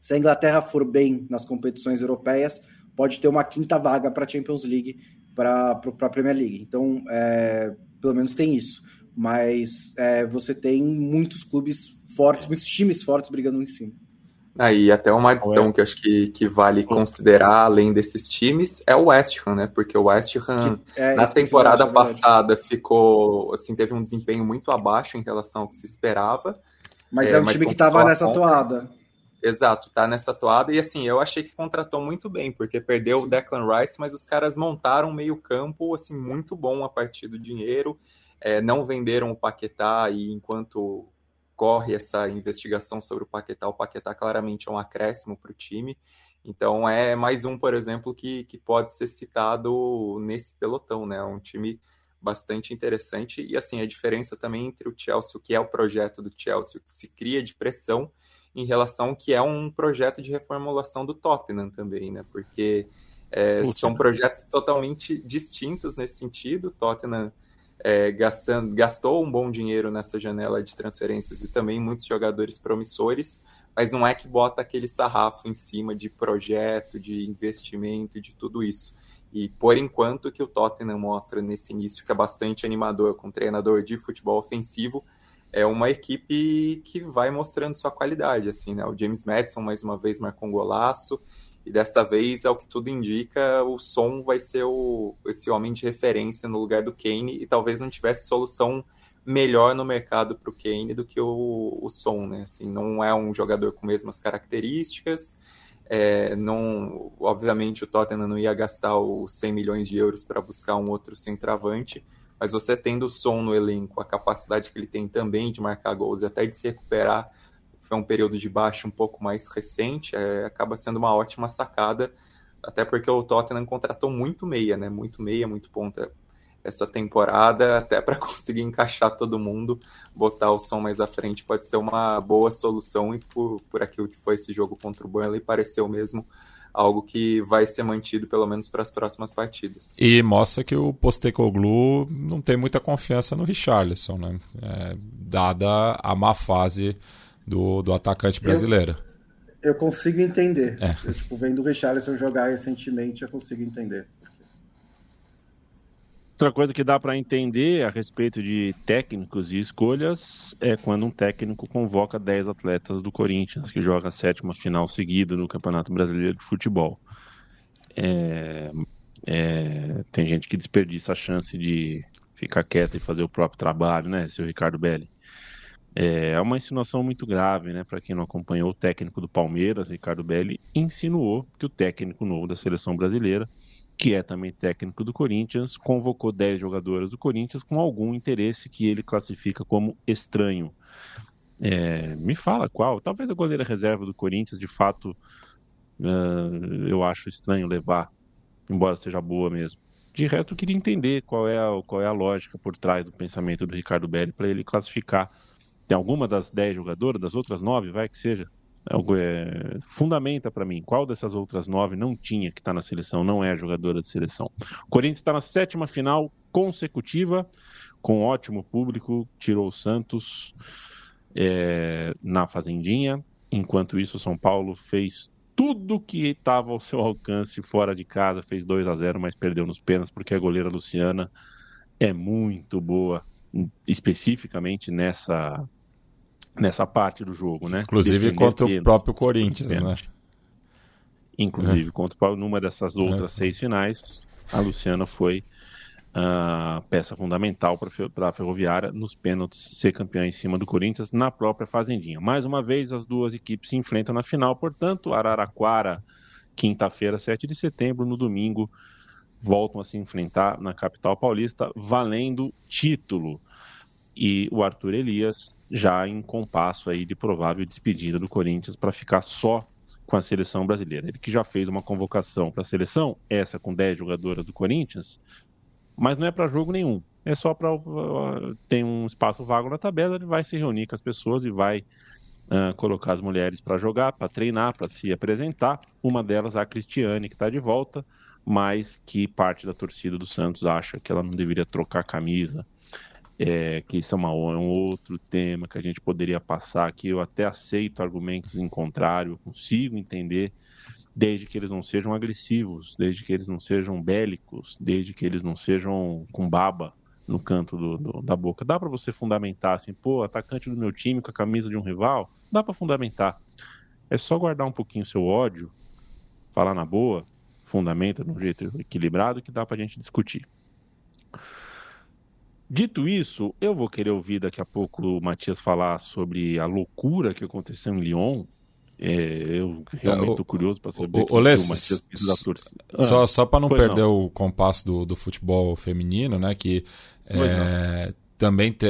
S4: se a Inglaterra for bem nas competições europeias, pode ter uma quinta vaga para a Champions League, para a Premier League. Então, é, pelo menos tem isso. Mas é, você tem muitos clubes fortes, muitos times fortes brigando em cima.
S3: Aí, ah, até uma adição é? que eu acho que, que vale considerar, além desses times, é o West Ham, né? Porque o West Ham, é, na temporada é passada, ficou, assim, teve um desempenho muito abaixo em relação ao que se esperava.
S4: Mas é, é um time que estava nessa toada.
S3: Exato, tá nessa toada. E assim, eu achei que contratou muito bem, porque perdeu Sim. o Declan Rice, mas os caras montaram um meio-campo assim, muito bom a partir do dinheiro. É, não venderam o Paquetá e enquanto corre essa investigação sobre o Paquetá, o Paquetá claramente é um acréscimo para o time. Então é mais um, por exemplo, que, que pode ser citado nesse pelotão, né? Um time bastante interessante. E assim, a diferença também entre o Chelsea, o que é o projeto do Chelsea, o que se cria de pressão, em relação que é um projeto de reformulação do Tottenham também, né? Porque é, são projetos totalmente distintos nesse sentido. O Tottenham é, gastando, gastou um bom dinheiro nessa janela de transferências e também muitos jogadores promissores, mas não é que bota aquele sarrafo em cima de projeto, de investimento, de tudo isso. E por enquanto que o Tottenham mostra nesse início que é bastante animador com treinador de futebol ofensivo, é uma equipe que vai mostrando sua qualidade, assim, né? O James Madison mais uma vez marcou um golaço e dessa vez, ao que tudo indica, o Som vai ser o, esse homem de referência no lugar do Kane e talvez não tivesse solução melhor no mercado para o Kane do que o, o Som, né? Assim, não é um jogador com mesmas características, é, não, obviamente o Tottenham não ia gastar os 100 milhões de euros para buscar um outro centroavante, mas você tendo o som no elenco, a capacidade que ele tem também de marcar gols e até de se recuperar, foi um período de baixo um pouco mais recente, é, acaba sendo uma ótima sacada, até porque o Tottenham contratou muito meia, né? Muito meia, muito ponta essa temporada, até para conseguir encaixar todo mundo, botar o som mais à frente pode ser uma boa solução e por, por aquilo que foi esse jogo contra o Burnley, pareceu mesmo algo que vai ser mantido pelo menos para as próximas partidas.
S2: E mostra que o Postecoglou não tem muita confiança no Richarlison, né? É, dada a má fase do, do atacante brasileiro.
S4: Eu, eu consigo entender. É. Eu, tipo, vendo o Richarlison jogar recentemente, eu consigo entender.
S1: Outra coisa que dá para entender a respeito de técnicos e escolhas é quando um técnico convoca 10 atletas do Corinthians, que joga a sétima final seguida no Campeonato Brasileiro de Futebol. É, é, tem gente que desperdiça a chance de ficar quieto e fazer o próprio trabalho, né, seu Ricardo Belli? É, é uma insinuação muito grave, né? Para quem não acompanhou, o técnico do Palmeiras, Ricardo Belli, insinuou que o técnico novo da seleção brasileira que é também técnico do Corinthians, convocou 10 jogadoras do Corinthians com algum interesse que ele classifica como estranho. É, me fala qual? Talvez a goleira reserva do Corinthians, de fato, uh, eu acho estranho levar, embora seja boa mesmo. De resto, eu queria entender qual é a, qual é a lógica por trás do pensamento do Ricardo Belli para ele classificar. Tem alguma das 10 jogadoras, das outras 9, vai que seja, é, fundamenta para mim qual dessas outras nove não tinha que está na seleção, não é jogadora de seleção. O Corinthians está na sétima final consecutiva, com ótimo público, tirou o Santos é, na Fazendinha. Enquanto isso, o São Paulo fez tudo que estava ao seu alcance fora de casa, fez 2 a 0 mas perdeu nos pênaltis porque a goleira Luciana é muito boa, especificamente nessa nessa parte do jogo, né?
S2: Inclusive Defender contra o próprio Corinthians, né?
S1: Inclusive, é. contra numa dessas outras é. seis finais, a Luciana foi a uh, peça fundamental para a Ferroviária nos pênaltis ser campeã em cima do Corinthians na própria Fazendinha. Mais uma vez, as duas equipes se enfrentam na final, portanto, Araraquara, quinta-feira, 7 de setembro, no domingo, voltam a se enfrentar na capital paulista, valendo título e o Arthur Elias já em compasso aí de provável despedida do Corinthians para ficar só com a seleção brasileira. Ele que já fez uma convocação para a seleção, essa com 10 jogadoras do Corinthians, mas não é para jogo nenhum. É só para uh, ter um espaço vago na tabela, ele vai se reunir com as pessoas e vai uh, colocar as mulheres para jogar, para treinar, para se apresentar. Uma delas a Cristiane, que está de volta, mas que parte da torcida do Santos acha que ela não deveria trocar camisa é, que isso é, uma, é, um outro tema que a gente poderia passar aqui. Eu até aceito argumentos em contrário, consigo entender, desde que eles não sejam agressivos, desde que eles não sejam bélicos, desde que eles não sejam com baba no canto do, do, da boca. Dá para você fundamentar assim, pô, atacante do meu time com a camisa de um rival? Dá para fundamentar. É só guardar um pouquinho o seu ódio, falar na boa, fundamenta de um jeito equilibrado que dá para a gente discutir. Dito isso, eu vou querer ouvir daqui a pouco o Matias falar sobre a loucura que aconteceu em Lyon. É, eu realmente estou curioso para saber o,
S2: o, que o Matias da torcida. Ah, só só para não perder não. o compasso do, do futebol feminino, né? Que é, também te,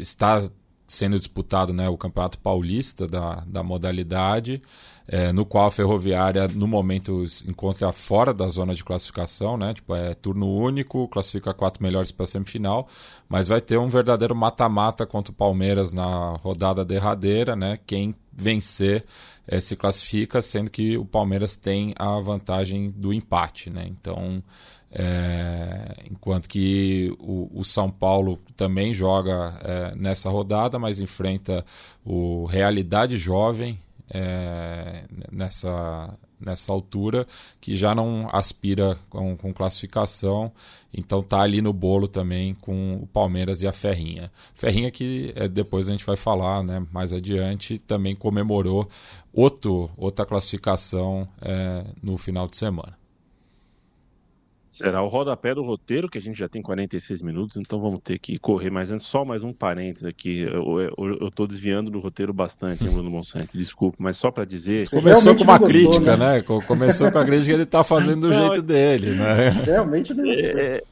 S2: está sendo disputado né, o Campeonato Paulista da, da modalidade, é, no qual a Ferroviária, no momento, se encontra fora da zona de classificação, né? Tipo, é turno único, classifica quatro melhores para a semifinal, mas vai ter um verdadeiro mata-mata contra o Palmeiras na rodada derradeira, né? Quem vencer é, se classifica, sendo que o Palmeiras tem a vantagem do empate, né? Então, é, enquanto que o, o, São Paulo também joga é, nessa rodada, mas enfrenta o Realidade Jovem é, nessa, nessa altura, que já não aspira com, com, classificação, então tá ali no bolo também com o Palmeiras e a Ferrinha. Ferrinha que é, depois a gente vai falar né, mais adiante, também comemorou outro, outra classificação é, no final de semana.
S1: Será o rodapé do roteiro, que a gente já tem 46 minutos, então vamos ter que correr. Mas antes, só mais um parênteses aqui. Eu, estou desviando do roteiro bastante, hein, Bruno Monsanto? Desculpe, mas só para dizer.
S2: Começou com uma gostou, crítica, né? né? Começou com a crítica que ele está fazendo do jeito dele, né?
S4: Realmente não é,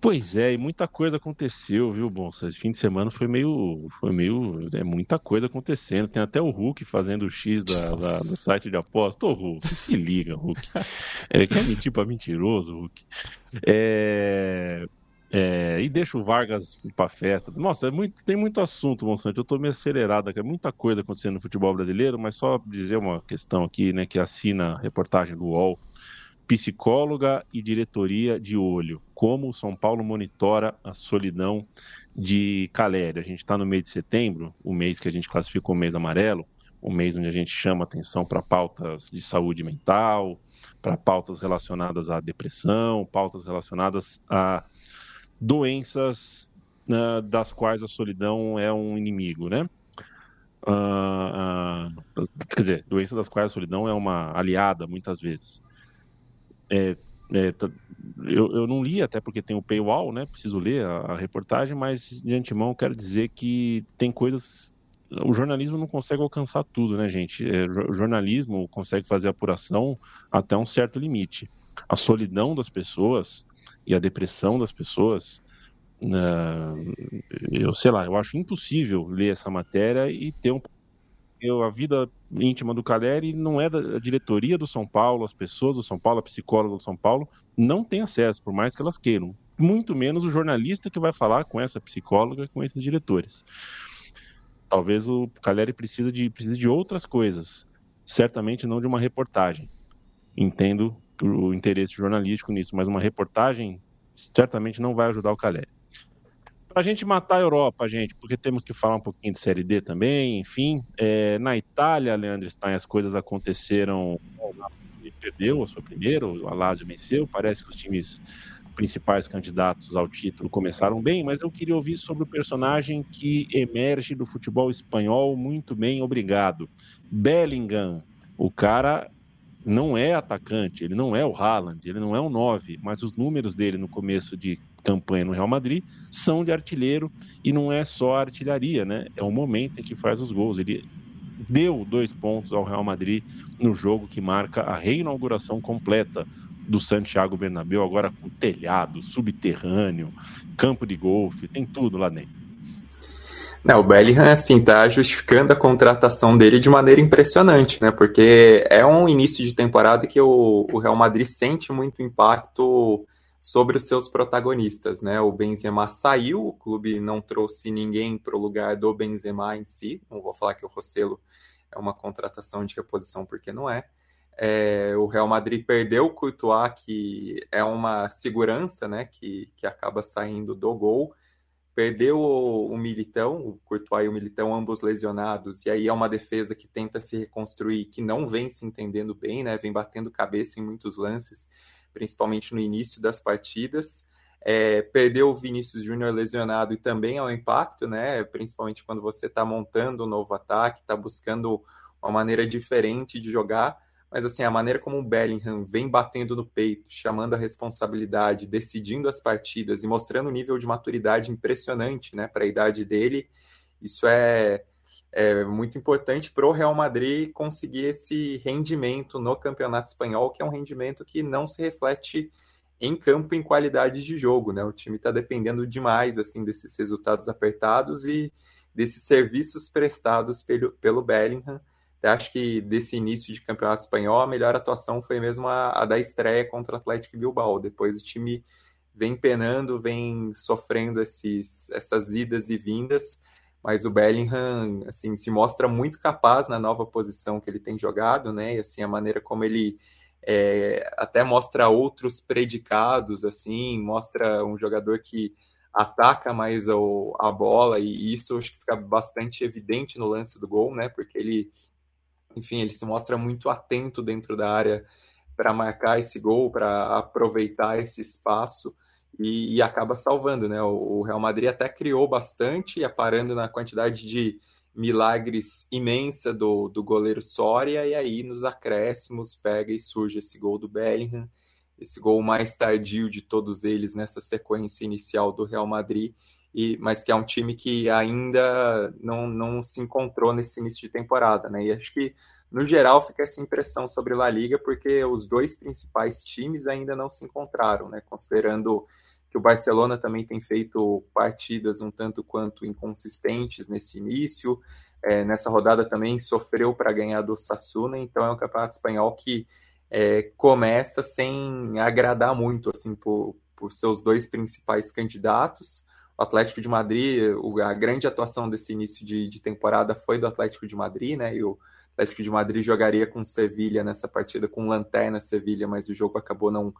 S1: Pois é, e muita coisa aconteceu, viu, bom? Esse fim de semana foi meio. Foi meio. É muita coisa acontecendo. Tem até o Hulk fazendo o X da, da do site de aposta. Ô, Hulk, se liga, Hulk. É, quer mentir pra mentiroso, Hulk. É. É, e deixa o Vargas para festa. Nossa, é muito, tem muito assunto, Monsanto. Eu estou meio acelerado. É muita coisa acontecendo no futebol brasileiro, mas só dizer uma questão aqui, né, que assina a reportagem do UOL psicóloga e diretoria de olho. Como o São Paulo monitora a solidão de Calério? A gente está no mês de setembro, o mês que a gente classificou o mês amarelo, o mês onde a gente chama atenção para pautas de saúde mental, para pautas relacionadas à depressão, pautas relacionadas a doenças uh, das quais a solidão é um inimigo, né? Uh, uh, quer dizer, doenças das quais a solidão é uma aliada, muitas vezes. É, é, eu, eu, não li, até porque tem o paywall, né? Preciso ler a, a, reportagem, mas de antemão quero dizer que tem coisas. O jornalismo não consegue alcançar tudo, né, gente? É, o jornalismo consegue fazer apuração até um certo limite. A solidão das pessoas e a depressão das pessoas, uh, eu sei lá, eu acho impossível ler essa matéria e ter um a vida íntima do Caleri não é da diretoria do São Paulo, as pessoas do São Paulo, a psicóloga do São Paulo, não tem acesso, por mais que elas queiram. Muito menos o jornalista que vai falar com essa psicóloga, com esses diretores. Talvez o Caleri precise de, precise de outras coisas, certamente não de uma reportagem. Entendo o interesse jornalístico nisso, mas uma reportagem certamente não vai ajudar o Caleri para a gente matar a Europa, gente, porque temos que falar um pouquinho de Série D também, enfim. É, na Itália, Leandro Stein, as coisas aconteceram. Perdeu a sua primeira, o Alásio venceu. Parece que os times principais candidatos ao título começaram bem, mas eu queria ouvir sobre o personagem que emerge do futebol espanhol muito bem, obrigado. Bellingham, o cara não é atacante, ele não é o Haaland, ele não é o 9, mas os números dele no começo de campanha no Real Madrid são de artilheiro e não é só artilharia, né? É o momento em que faz os gols. Ele deu dois pontos ao Real Madrid no jogo que marca a reinauguração completa do Santiago Bernabéu, agora com telhado, subterrâneo, campo de golfe, tem tudo lá dentro.
S3: Não, o Bellingham, assim, tá justificando a contratação dele de maneira impressionante, né? Porque é um início de temporada que o, o Real Madrid sente muito impacto sobre os seus protagonistas, né? O Benzema saiu, o clube não trouxe ninguém para o lugar do Benzema em si. Não vou falar que o Rossello é uma contratação de reposição, porque não é. é o Real Madrid perdeu o Courtois, que é uma segurança, né? Que, que acaba saindo do gol. Perdeu o, o Militão, o Courtois e o Militão, ambos lesionados, e aí é uma defesa que tenta se reconstruir, que não vem se entendendo bem, né? Vem batendo cabeça em muitos lances principalmente no início das partidas. É, perdeu o Vinícius Júnior lesionado e também é um impacto, né? Principalmente quando você está montando um novo ataque, está buscando uma maneira diferente de jogar, mas assim, a maneira como o Bellingham vem batendo no peito, chamando a responsabilidade, decidindo as partidas e mostrando um nível de maturidade impressionante, né, para a idade dele, isso é, é muito importante para o Real Madrid conseguir esse rendimento no Campeonato Espanhol, que é um rendimento que não se reflete em campo em qualidade de jogo, né? O time está dependendo demais assim desses resultados apertados e desses serviços prestados pelo, pelo Bellingham. Eu acho que desse início de campeonato espanhol, a melhor atuação foi mesmo a, a da estreia contra o Atlético Bilbao. Depois o time vem penando, vem sofrendo esses, essas idas e vindas, mas o Bellingham assim se mostra muito capaz na nova posição que ele tem jogado, né? E assim a maneira como ele é, até mostra outros predicados, assim, mostra um jogador que ataca mais o, a bola, e isso acho que fica bastante evidente no lance do gol, né? Porque ele, enfim, ele se mostra muito atento dentro da área para marcar esse gol, para aproveitar esse espaço. E, e, acaba salvando, né? O, o Real Madrid até criou bastante, aparando na quantidade de milagres imensa do, do goleiro Soria, e aí nos acréscimos pega e surge esse gol do Bellingham, esse gol mais tardio de todos eles nessa sequência inicial do Real Madrid, e, mas que é um time que ainda não, não se encontrou nesse início de temporada, né? E acho que no geral fica essa impressão sobre La Liga, porque os dois principais times ainda não se encontraram, né? Considerando que o Barcelona também tem feito partidas um tanto quanto inconsistentes nesse início. É, nessa rodada também sofreu para ganhar do Sassuna, então é um campeonato espanhol que é, começa sem agradar muito assim por, por seus dois principais candidatos. O Atlético de Madrid, a grande atuação desse início de, de temporada foi do Atlético de Madrid, né? E o Atlético de Madrid jogaria com Sevilha nessa partida, com Lanterna Sevilha, mas o jogo acabou não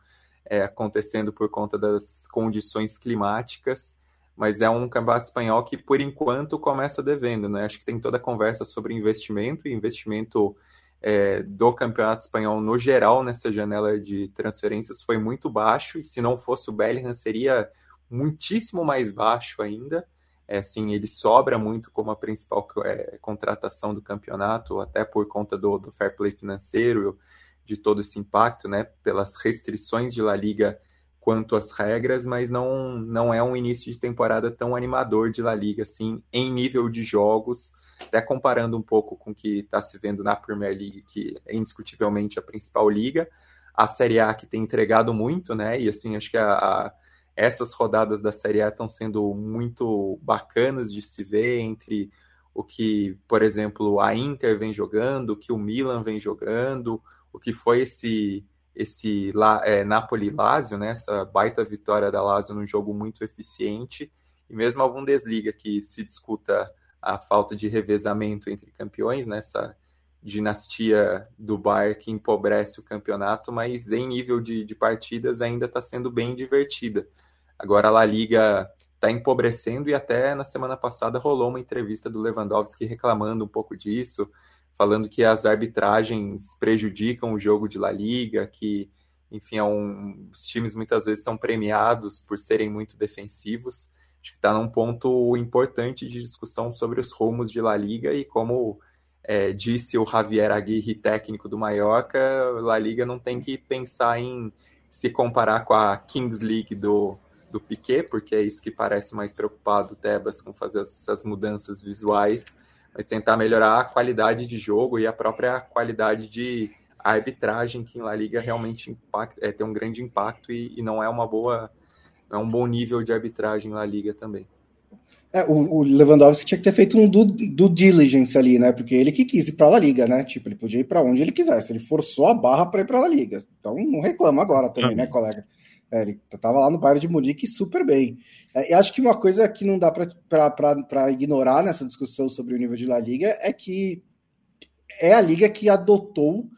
S3: é, acontecendo por conta das condições climáticas, mas é um campeonato espanhol que, por enquanto, começa devendo. Né? Acho que tem toda a conversa sobre investimento, e investimento é, do campeonato espanhol no geral nessa janela de transferências foi muito baixo, e se não fosse o Bellingham, seria muitíssimo mais baixo ainda. É, assim, ele sobra muito como a principal é, contratação do campeonato, até por conta do, do fair play financeiro de todo esse impacto, né, pelas restrições de La Liga quanto às regras, mas não, não é um início de temporada tão animador de La Liga, assim, em nível de jogos, até comparando um pouco com o que está se vendo na Premier League, que é indiscutivelmente a principal liga, a Série A que tem entregado muito, né, e assim, acho que a, a essas rodadas da Série A estão sendo muito bacanas de se ver entre o que, por exemplo, a Inter vem jogando, o que o Milan vem jogando, o que foi esse esse é, Napoli-Lazio, né, essa baita vitória da Lazio num jogo muito eficiente, e mesmo a Bundesliga, que se discuta a falta de revezamento entre campeões, nessa né, dinastia do Bayern que empobrece o campeonato, mas em nível de, de partidas ainda está sendo bem divertida. Agora a La Liga está empobrecendo e até na semana passada rolou uma entrevista do Lewandowski reclamando um pouco disso, falando que as arbitragens prejudicam o jogo de La Liga, que, enfim, é um, os times muitas vezes são premiados por serem muito defensivos. Acho que está num ponto importante de discussão sobre os rumos de La Liga e como é, disse o Javier Aguirre, técnico do Mallorca, La Liga não tem que pensar em se comparar com a Kings League do, do Piquet, porque é isso que parece mais preocupado o Tebas com fazer essas mudanças visuais mas tentar melhorar a qualidade de jogo e a própria qualidade de arbitragem que em La Liga realmente impacta, é, tem um grande impacto e, e, não é uma boa, não é um bom nível de arbitragem na Liga também.
S4: É, o, o, Lewandowski tinha que ter feito um do, do diligence ali, né? Porque ele que quis ir para a La Liga, né? Tipo, ele podia ir para onde ele quisesse. Ele forçou a barra para ir para a La Liga. Então não reclama agora também, né, colega? É, ele estava lá no bairro de Munique super bem. É, e acho que uma coisa que não dá para ignorar nessa discussão sobre o nível de La Liga é que é a liga que adotou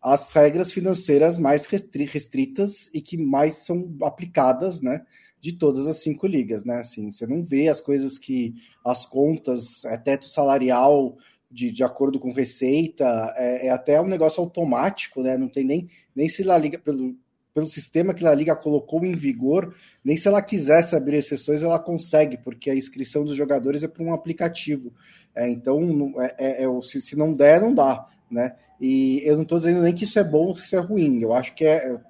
S4: as regras financeiras mais restritas e que mais são aplicadas, né? De todas as cinco ligas, né? Assim, você não vê as coisas que as contas, é teto salarial de, de acordo com receita, é, é até um negócio automático, né? Não tem nem, nem se La Liga, pelo, pelo sistema que a Liga colocou em vigor, nem se ela quisesse abrir exceções, ela consegue, porque a inscrição dos jogadores é por um aplicativo. É, então, é, é, é se, se, não der, não dá. Né? E eu não estou dizendo nem que isso é bom ou que isso é ruim. Eu acho que é, é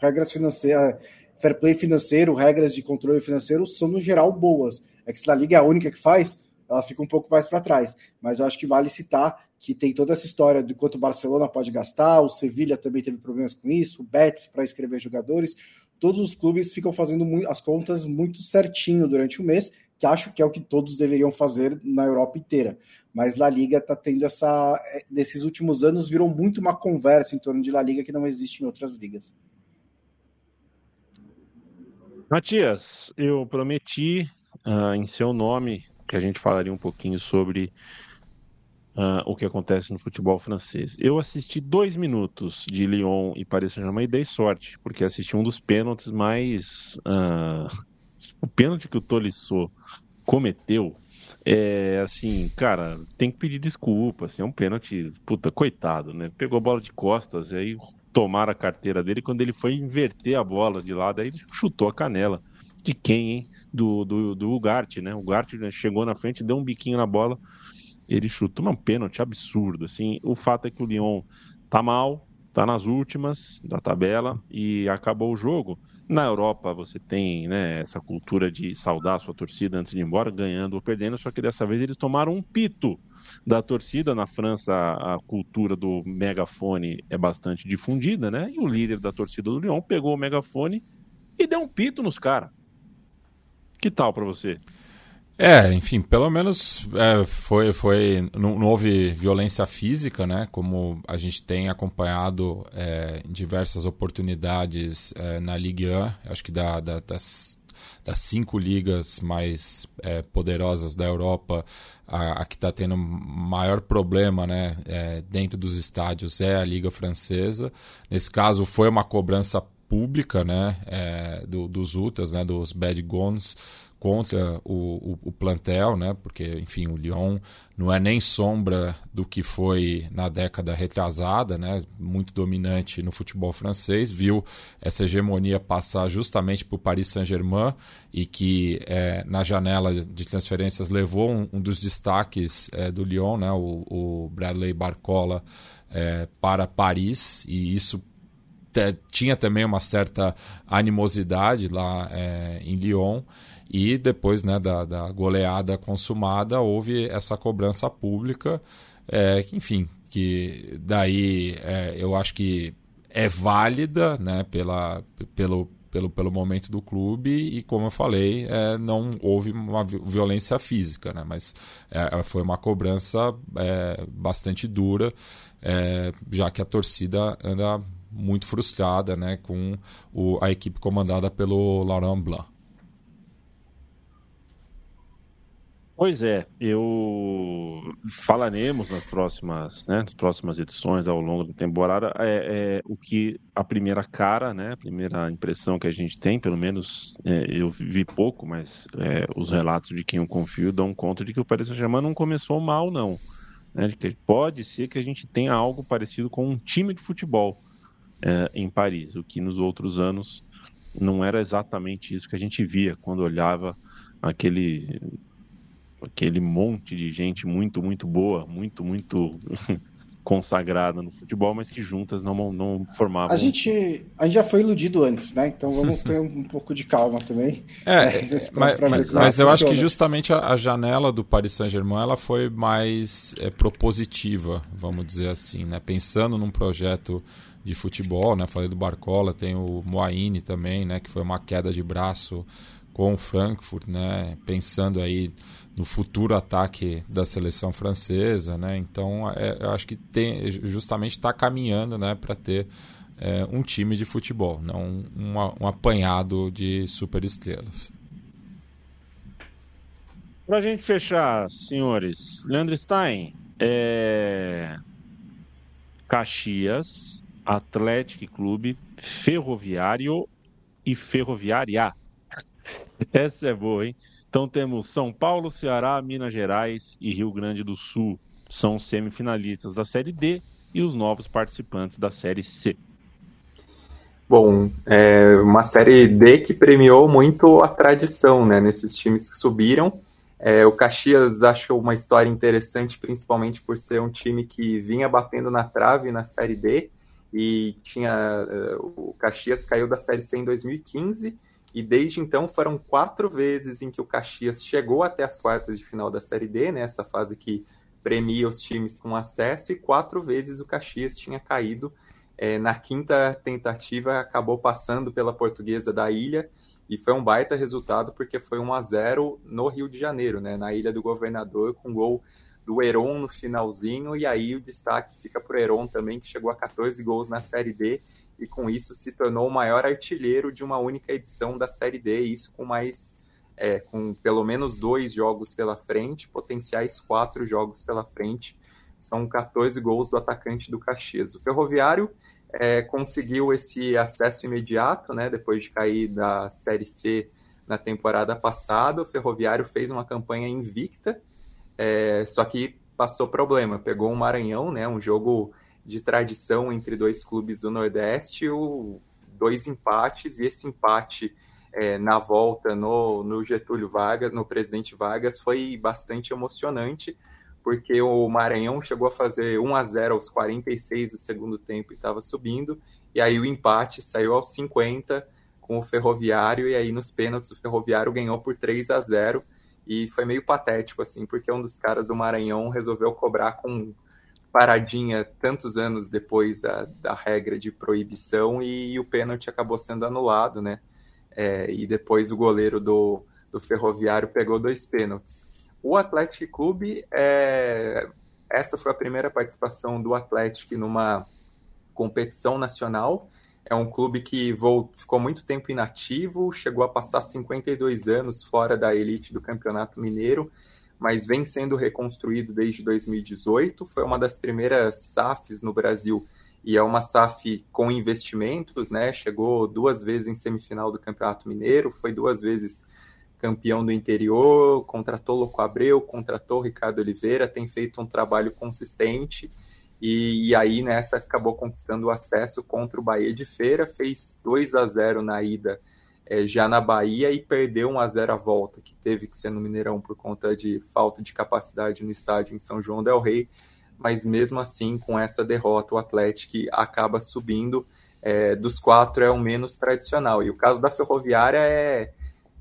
S4: regras financeiras, fair play financeiro, regras de controle financeiro são, no geral, boas. É que se a Liga é a única que faz, ela fica um pouco mais para trás. Mas eu acho que vale citar que tem toda essa história de quanto o Barcelona pode gastar, o Sevilha também teve problemas com isso, o Betis para escrever jogadores. Todos os clubes ficam fazendo as contas muito certinho durante o mês, que acho que é o que todos deveriam fazer na Europa inteira. Mas La Liga está tendo essa. É, nesses últimos anos virou muito uma conversa em torno de La Liga que não existe em outras ligas.
S1: Matias, eu prometi uh, em seu nome que a gente falaria um pouquinho sobre uh, o que acontece no futebol francês. Eu assisti dois minutos de Lyon e Paris Saint-Germain e dei sorte, porque assisti um dos pênaltis mais. Uh, o pênalti que o Tolisso cometeu é assim, cara, tem que pedir desculpa, assim, é um pênalti, puta, coitado, né? Pegou a bola de costas, aí tomaram a carteira dele, quando ele foi inverter a bola de lado, aí ele chutou a canela. De quem, hein? Do, do, do Ugarte, né? O Ugarte né, chegou na frente, deu um biquinho na bola, ele chutou um pênalti absurdo, assim. O fato é que o Lyon tá mal, tá nas últimas da tabela e acabou o jogo. Na Europa você tem né, essa cultura de saudar a sua torcida antes de ir embora, ganhando ou perdendo, só que dessa vez eles tomaram um pito da torcida. Na França, a cultura do megafone é bastante difundida, né? E o líder da torcida do Lyon pegou o megafone e deu um pito nos caras. Que tal para você?
S2: É, enfim, pelo menos é, foi, foi não, não, houve violência física, né? Como a gente tem acompanhado é, em diversas oportunidades é, na Ligue 1, acho que da, da, das, das cinco ligas mais é, poderosas da Europa, a, a que está tendo maior problema né, é, dentro dos estádios é a Liga Francesa. Nesse caso, foi uma cobrança pública né, é, do, dos Ultras, né, dos Bad Guns, contra o, o, o, plantel, né? Porque, enfim, o Lyon não é nem sombra do que foi na década retrasada, né? Muito dominante no futebol francês, viu essa hegemonia passar justamente para o Paris Saint-Germain e que é, na janela de transferências levou um, um dos destaques é, do Lyon, né? O, o Bradley Barcola é, para Paris e isso tinha também uma certa animosidade lá é, em Lyon. E depois né, da, da goleada consumada, houve essa cobrança pública, é, que, enfim, que daí é, eu acho que é válida né, pela, pelo, pelo, pelo momento do clube e, como eu falei, é, não houve uma violência física, né, mas é, foi uma cobrança é, bastante dura, é, já que a torcida anda muito frustrada né, com o, a equipe comandada pelo Laurent Blanc.
S1: Pois é, eu falaremos nas próximas, né, nas próximas edições ao longo da temporada é, é, o que a primeira cara, né, a primeira impressão que a gente tem, pelo menos é, eu vi pouco, mas é, os relatos de quem eu confio dão conta de que o Paris Saint-Germain não começou mal, não. Né, que pode ser que a gente tenha algo parecido com um time de futebol é, em Paris, o que nos outros anos não era exatamente isso que a gente via quando olhava aquele aquele monte de gente muito, muito boa, muito, muito consagrada no futebol, mas que juntas não, não formavam.
S4: A gente, a gente já foi iludido antes, né? Então vamos ter um pouco de calma também.
S2: É, é mas, mas, mas eu acho que justamente a, a, janela do Paris Saint-Germain ela foi mais é, propositiva, vamos dizer assim, né? Pensando num projeto de futebol, né? Falei do Barcola, tem o Moaine também, né? Que foi uma queda de braço com o Frankfurt, né? Pensando aí no futuro ataque da seleção francesa, né? Então, é, eu acho que tem, justamente está caminhando, né, para ter é, um time de futebol, não um, um, um apanhado de superestrelas.
S1: Para a gente fechar, senhores, Leandro Stein, é... Caxias, Atlético Clube, Ferroviário e Ferroviária. Essa é boa, hein? Então temos São Paulo, Ceará, Minas Gerais e Rio Grande do Sul. São semifinalistas da Série D e os novos participantes da Série C.
S3: Bom, é uma série D que premiou muito a tradição, né, nesses times que subiram. É, o Caxias acho uma história interessante, principalmente por ser um time que vinha batendo na trave na série D e tinha é, o Caxias caiu da série C em 2015 e desde então foram quatro vezes em que o Caxias chegou até as quartas de final da série D, né, fase que premia os times com acesso e quatro vezes o Caxias tinha caído é, na quinta tentativa, acabou passando pela portuguesa da ilha e foi um baita resultado porque foi 1 a 0 no Rio de Janeiro, né, na Ilha do Governador, com gol do Heron no finalzinho, e aí o destaque fica para o Heron também, que chegou a 14 gols na Série D, e com isso se tornou o maior artilheiro de uma única edição da Série D, isso com mais, é, com pelo menos dois jogos pela frente, potenciais quatro jogos pela frente, são 14 gols do atacante do Caxias. O Ferroviário é, conseguiu esse acesso imediato, né, depois de cair da Série C na temporada passada. O Ferroviário fez uma campanha invicta, é, só que passou problema. Pegou um Maranhão, né, um jogo de tradição entre dois clubes do Nordeste, o, dois empates, e esse empate é, na volta no, no Getúlio Vargas, no presidente Vargas, foi bastante emocionante porque o Maranhão chegou a fazer 1 a 0 aos 46 do segundo tempo e estava subindo, e aí o empate saiu aos 50 com o Ferroviário, e aí nos pênaltis o Ferroviário ganhou por 3 a 0 e foi meio patético, assim, porque um dos caras do Maranhão resolveu cobrar com paradinha tantos anos depois da, da regra de proibição e, e o pênalti acabou sendo anulado, né? É, e depois o goleiro do, do Ferroviário pegou dois pênaltis. O Atlético Clube, é... essa foi a primeira participação do Atlético numa competição nacional. É um clube que ficou muito tempo inativo, chegou a passar 52 anos fora da elite do Campeonato Mineiro, mas vem sendo reconstruído desde 2018. Foi uma das primeiras SAFs no Brasil e é uma SAF com investimentos, né? Chegou duas vezes em semifinal do Campeonato Mineiro, foi duas vezes campeão do interior, contratou Louco Abreu, contratou Ricardo Oliveira, tem feito um trabalho consistente e, e, aí nessa acabou conquistando o acesso contra o Bahia de Feira, fez 2 a 0 na ida é, já na Bahia e perdeu 1 a 0 a volta, que teve que ser no Mineirão por conta de falta de capacidade no estádio em São João del Rei, mas mesmo assim com essa derrota o Atlético acaba subindo é, dos quatro é o menos tradicional e o caso da Ferroviária é,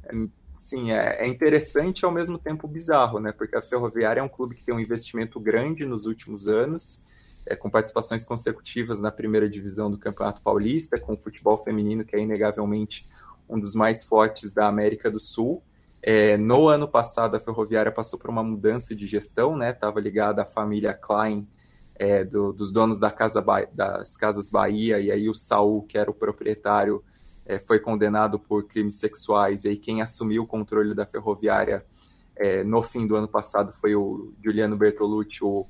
S3: é sim, é, é interessante e ao mesmo tempo bizarro, né? Porque a Ferroviária é um clube que tem um investimento grande nos últimos anos, é, com participações consecutivas na primeira divisão do Campeonato Paulista, com o futebol feminino, que é inegavelmente um dos mais fortes da América do Sul. É, no ano passado, a Ferroviária passou por uma mudança de gestão, né? Estava ligada à família Klein, é, do, dos donos da casa das Casas Bahia, e aí o Saul, que era o proprietário, é, foi condenado por crimes sexuais, e aí quem assumiu o controle da ferroviária é, no fim do ano passado foi o Juliano Bertolucci, o,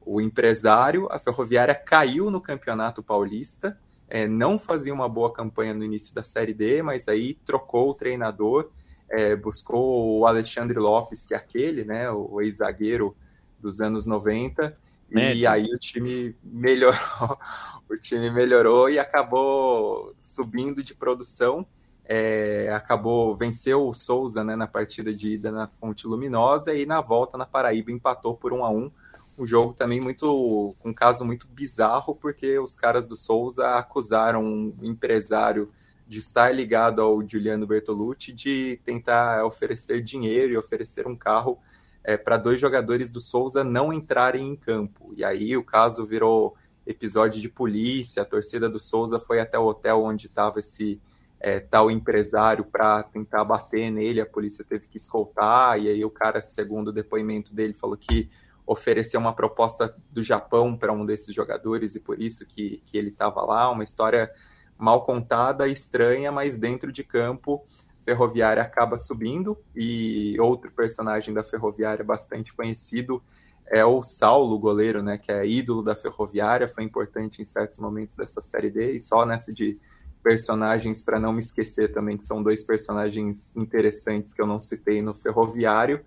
S3: o empresário. A ferroviária caiu no Campeonato Paulista, é, não fazia uma boa campanha no início da Série D, mas aí trocou o treinador, é, buscou o Alexandre Lopes, que é aquele, né, o ex-zagueiro dos anos 90, Médio. E aí o time melhorou, o time melhorou e acabou subindo de produção. É, acabou venceu o Souza né, na partida de ida na Fonte Luminosa e na volta na Paraíba empatou por um a um. Um jogo também muito um caso muito bizarro porque os caras do Souza acusaram um empresário de estar ligado ao Giuliano Bertolucci de tentar oferecer dinheiro e oferecer um carro é, para dois jogadores do Souza não entrarem em campo. E aí o caso virou episódio de polícia, a torcida do Souza foi até o hotel onde estava esse é, tal empresário para tentar bater nele, a polícia teve que escoltar, e aí o cara, segundo o depoimento dele, falou que ofereceu uma proposta do Japão para um desses jogadores e por isso que, que ele estava lá, uma história mal contada, estranha, mas dentro de campo Ferroviária acaba subindo. E outro personagem da Ferroviária bastante conhecido é o Saulo, goleiro, né, que é ídolo da Ferroviária, foi importante em certos momentos dessa série D. E só nessa de personagens para não me esquecer também que são dois personagens interessantes que eu não citei no Ferroviário,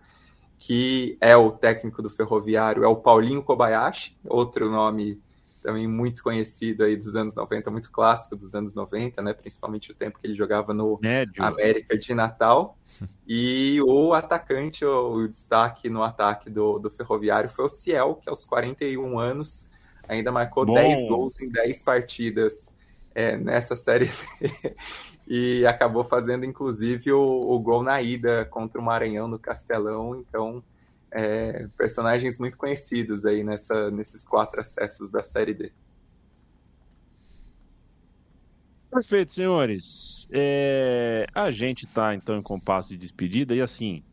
S3: que é o técnico do Ferroviário, é o Paulinho Kobayashi, outro nome também muito conhecido aí dos anos 90, muito clássico dos anos 90, né? Principalmente o tempo que ele jogava no
S1: Médio.
S3: América de Natal. E o atacante, o destaque no ataque do, do Ferroviário foi o Ciel, que aos 41 anos ainda marcou
S1: Bom.
S3: 10 gols em 10 partidas é, nessa série e acabou fazendo inclusive o, o, gol na ida contra o Maranhão no Castelão. Então, é, personagens muito conhecidos aí nessa, nesses quatro acessos da Série D.
S1: Perfeito, senhores. É, a gente está então em compasso de despedida e assim,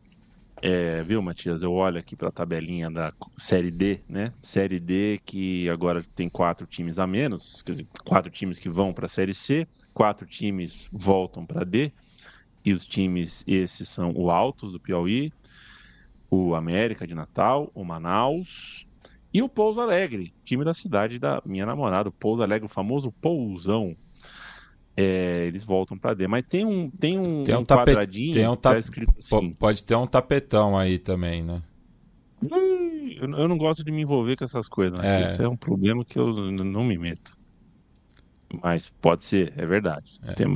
S1: é, viu, Matias? Eu olho aqui para a tabelinha da Série D, né? Série D que agora tem quatro times a menos, quer dizer, quatro times que vão para a Série C, quatro times voltam para D, e os times esses são o Altos do Piauí, o América de Natal, o Manaus e o Pouso Alegre, time da cidade da minha namorada, o Pouso Alegre, o famoso Pousão. É, eles voltam para D, mas tem um tem um,
S2: tem um,
S1: um
S2: tapet...
S1: quadradinho
S2: tem um ta...
S1: tá escrito assim.
S2: Pode ter um tapetão aí também, né?
S1: Eu não gosto de me envolver com essas coisas, né?
S2: É.
S1: Isso é um problema que eu não me meto. Mas pode ser, é verdade.
S2: É.
S1: Tem.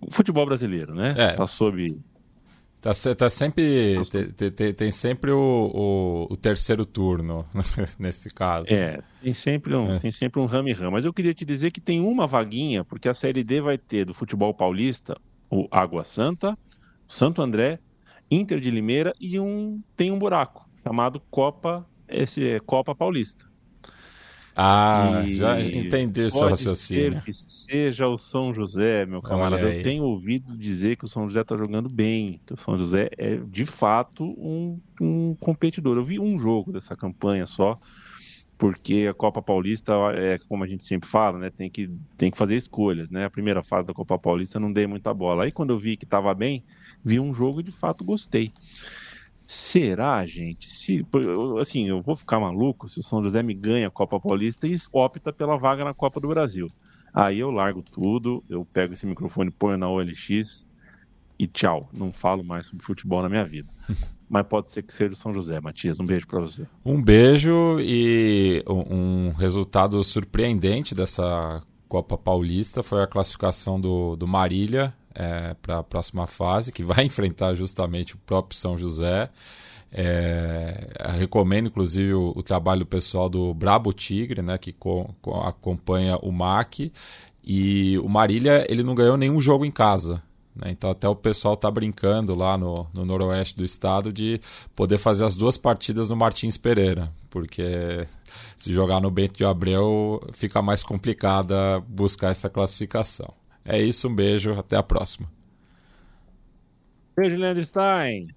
S1: O futebol brasileiro, né?
S2: É.
S1: Tá sob
S2: Tá, tá sempre. Tem, tem, tem sempre o, o, o terceiro turno nesse caso.
S1: É, tem sempre um,
S2: É.
S1: tem sempre um rame-rame. Mas eu queria te dizer que tem uma vaguinha, porque a Série D vai ter do futebol paulista o Água Santa, Santo André, Inter de Limeira e um tem um buraco chamado Copa esse é Copa Paulista.
S2: Ah,
S1: E
S2: já entendi o seu raciocínio.
S1: que seja o São José, meu camarada. Eu tenho ouvido dizer que o São José está jogando bem, que o São José é de fato um, um competidor. Eu vi um jogo dessa campanha só, porque a Copa Paulista é como a gente sempre fala, né? Tem que, tem que fazer escolhas, né? A primeira fase da Copa Paulista não dei muita bola. Aí quando eu vi que estava bem, vi um jogo e de fato gostei. Será, gente? Se, assim, eu vou ficar maluco se o São José me ganha a Copa Paulista e opta pela vaga na Copa do Brasil. Aí eu largo tudo, eu pego esse microfone, ponho na OLX e tchau. Não falo mais sobre futebol na minha vida. Mas pode ser que seja o São José, Matias. Um beijo pra você.
S2: Um beijo e um, um resultado surpreendente dessa Copa Paulista foi a classificação do, do Marília para a próxima fase, que vai enfrentar justamente o próprio São José. É, recomendo, inclusive, o, o trabalho do pessoal do Brabo Tigre, né, que co- co- acompanha o MAC. E o Marília ele não ganhou nenhum jogo em casa. né? Então até o pessoal tá brincando lá no, no noroeste do estado de poder fazer as duas partidas no Martins Pereira, porque se jogar no Bento de Abreu fica mais complicada buscar essa classificação. É isso, um beijo, até a próxima.
S1: Beijo, Leandro Stein.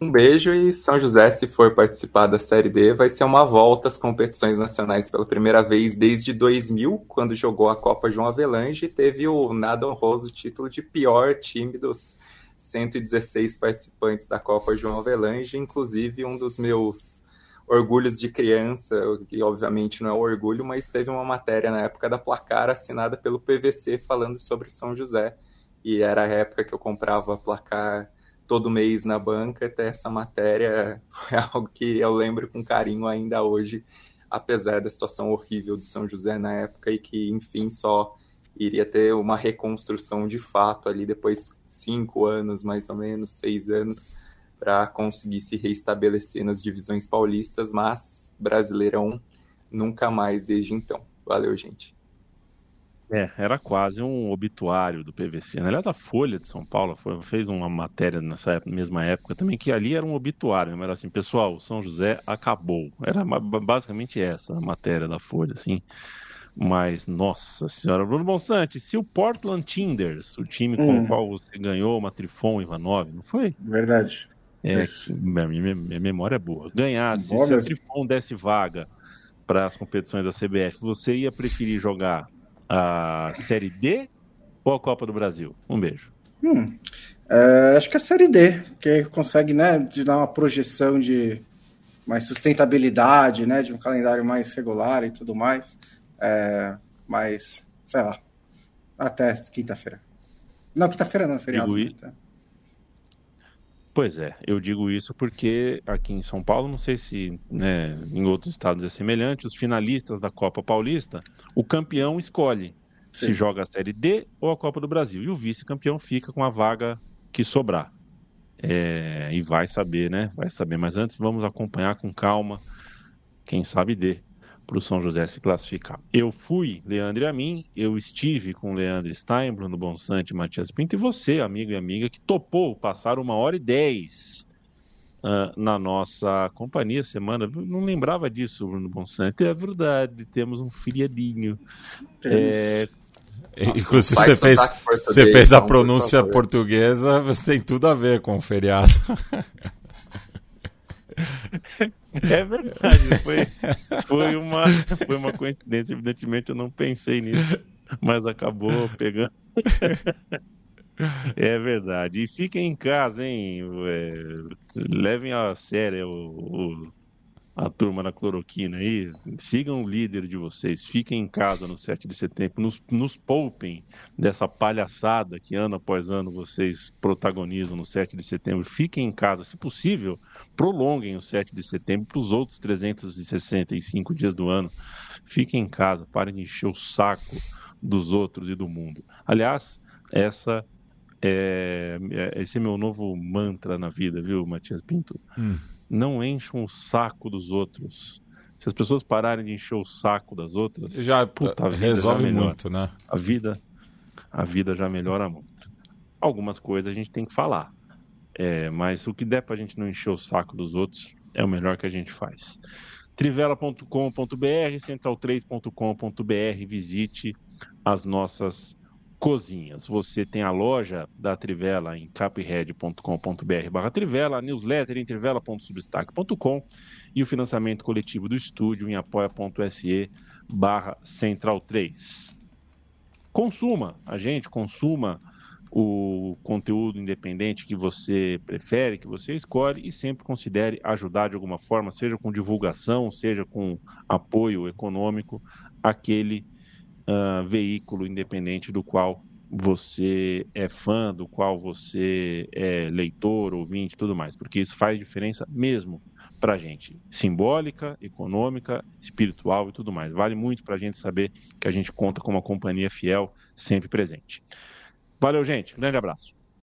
S3: Um beijo e São José, se for participar da Série D, vai ser uma volta às competições nacionais pela primeira vez desde 2000, quando jogou a Copa João Avelange e teve o nada honroso título de pior time dos 116 participantes da Copa João Avelange, inclusive um dos meus orgulhos de criança, que obviamente não é orgulho, mas teve uma matéria na época da Placar assinada pelo PVC falando sobre São José, e era a época que eu comprava Placar todo mês na banca, até essa matéria foi algo que eu lembro com carinho ainda hoje, apesar da situação horrível de São José na época e que, enfim, só iria ter uma reconstrução de fato ali depois cinco anos, mais ou menos, seis anos, para conseguir se reestabelecer nas divisões paulistas, mas Brasileirão nunca mais desde então. Valeu, gente.
S1: É, era quase um obituário do PVC. né? Aliás, a Folha de São Paulo foi- fez uma matéria nessa época- mesma época também, que ali era um obituário. Era assim, pessoal, o São José acabou. Era basicamente essa a matéria da Folha, assim. Mas, nossa senhora, Bruno Bonsante, se o Portland Tinders, o time com
S4: Hum.
S1: o qual você ganhou uma Trifon Ivanov, não foi?
S4: Verdade.
S1: É, que minha, minha- memória é boa. Ganhasse,
S4: Boa
S1: se a. Trifon desse vaga para as competições da CBF, você ia preferir jogar a Série D ou a Copa do Brasil? Um beijo.
S4: Hum, é, acho que a Série D, que consegue né, de dar uma projeção de mais sustentabilidade, né, de um calendário mais regular e tudo mais. É, mas, sei lá, até quinta-feira. Não, quinta-feira não, é feriado.
S1: Digo
S4: né, tá.
S1: Pois é, eu digo isso porque aqui em São Paulo, não sei se né, em outros estados é semelhante, os finalistas da Copa Paulista, o campeão escolhe Sim. se joga a Série D ou a Copa do Brasil. E o vice-campeão fica com a vaga que sobrar. É, e vai saber, né? Vai saber. Mas antes vamos acompanhar com calma. Quem sabe D para o São José se classificar. Eu fui, Leandro e a mim, eu estive com Leandro Stein, Bruno Bonsante, Matias Pinto e você, amigo e amiga, que topou passar uma hora e dez uh, na nossa companhia semana. Não lembrava disso, Bruno Bonsante. É verdade, temos um feriadinho. É,
S2: nossa, Inclusive, você fez, você fez a então, pronúncia portuguesa, tem tudo a ver com o feriado.
S1: É verdade, foi, foi, uma, foi uma coincidência. Evidentemente, eu não pensei nisso, mas acabou pegando. É verdade. E fiquem em casa, hein? É, levem a sério o, o, a turma da cloroquina aí. Sigam o líder de vocês. Fiquem em casa no 7 de setembro. Nos, nos poupem dessa palhaçada que ano após ano vocês protagonizam no 7 de setembro. Fiquem em casa. Se possível, prolonguem o 7 de setembro para os outros 365 dias do ano. Fiquem em casa. Parem de encher o saco dos outros e do mundo. Aliás, essa é, é esse é meu novo mantra na vida, viu, Matias Pinto? Hum não encham o saco dos outros. Se as pessoas pararem de encher o saco das outras,
S2: já puta, resolve já muito, né?
S1: A vida, a vida já melhora muito. Algumas coisas a gente tem que falar, é, mas o que der para a gente não encher o saco dos outros é o melhor que a gente faz. Trivela.com.br, central3.com.br, visite as nossas cozinhas. Você tem a loja da Trivela em capred.com.br barra Trivela, a newsletter em trivela.substack.com e o financiamento coletivo do estúdio em apoia.se barra Central 3. Consuma a gente, consuma o conteúdo independente que você prefere, que você escolhe e sempre considere ajudar de alguma forma, seja com divulgação, seja com apoio econômico, aquele uh, veículo independente do qual você é fã, do qual você é leitor, ouvinte tudo mais, porque isso faz diferença mesmo para gente, simbólica, econômica, espiritual e tudo mais. Vale muito para a gente saber que a gente conta com uma companhia fiel sempre presente. Valeu, gente. Grande abraço.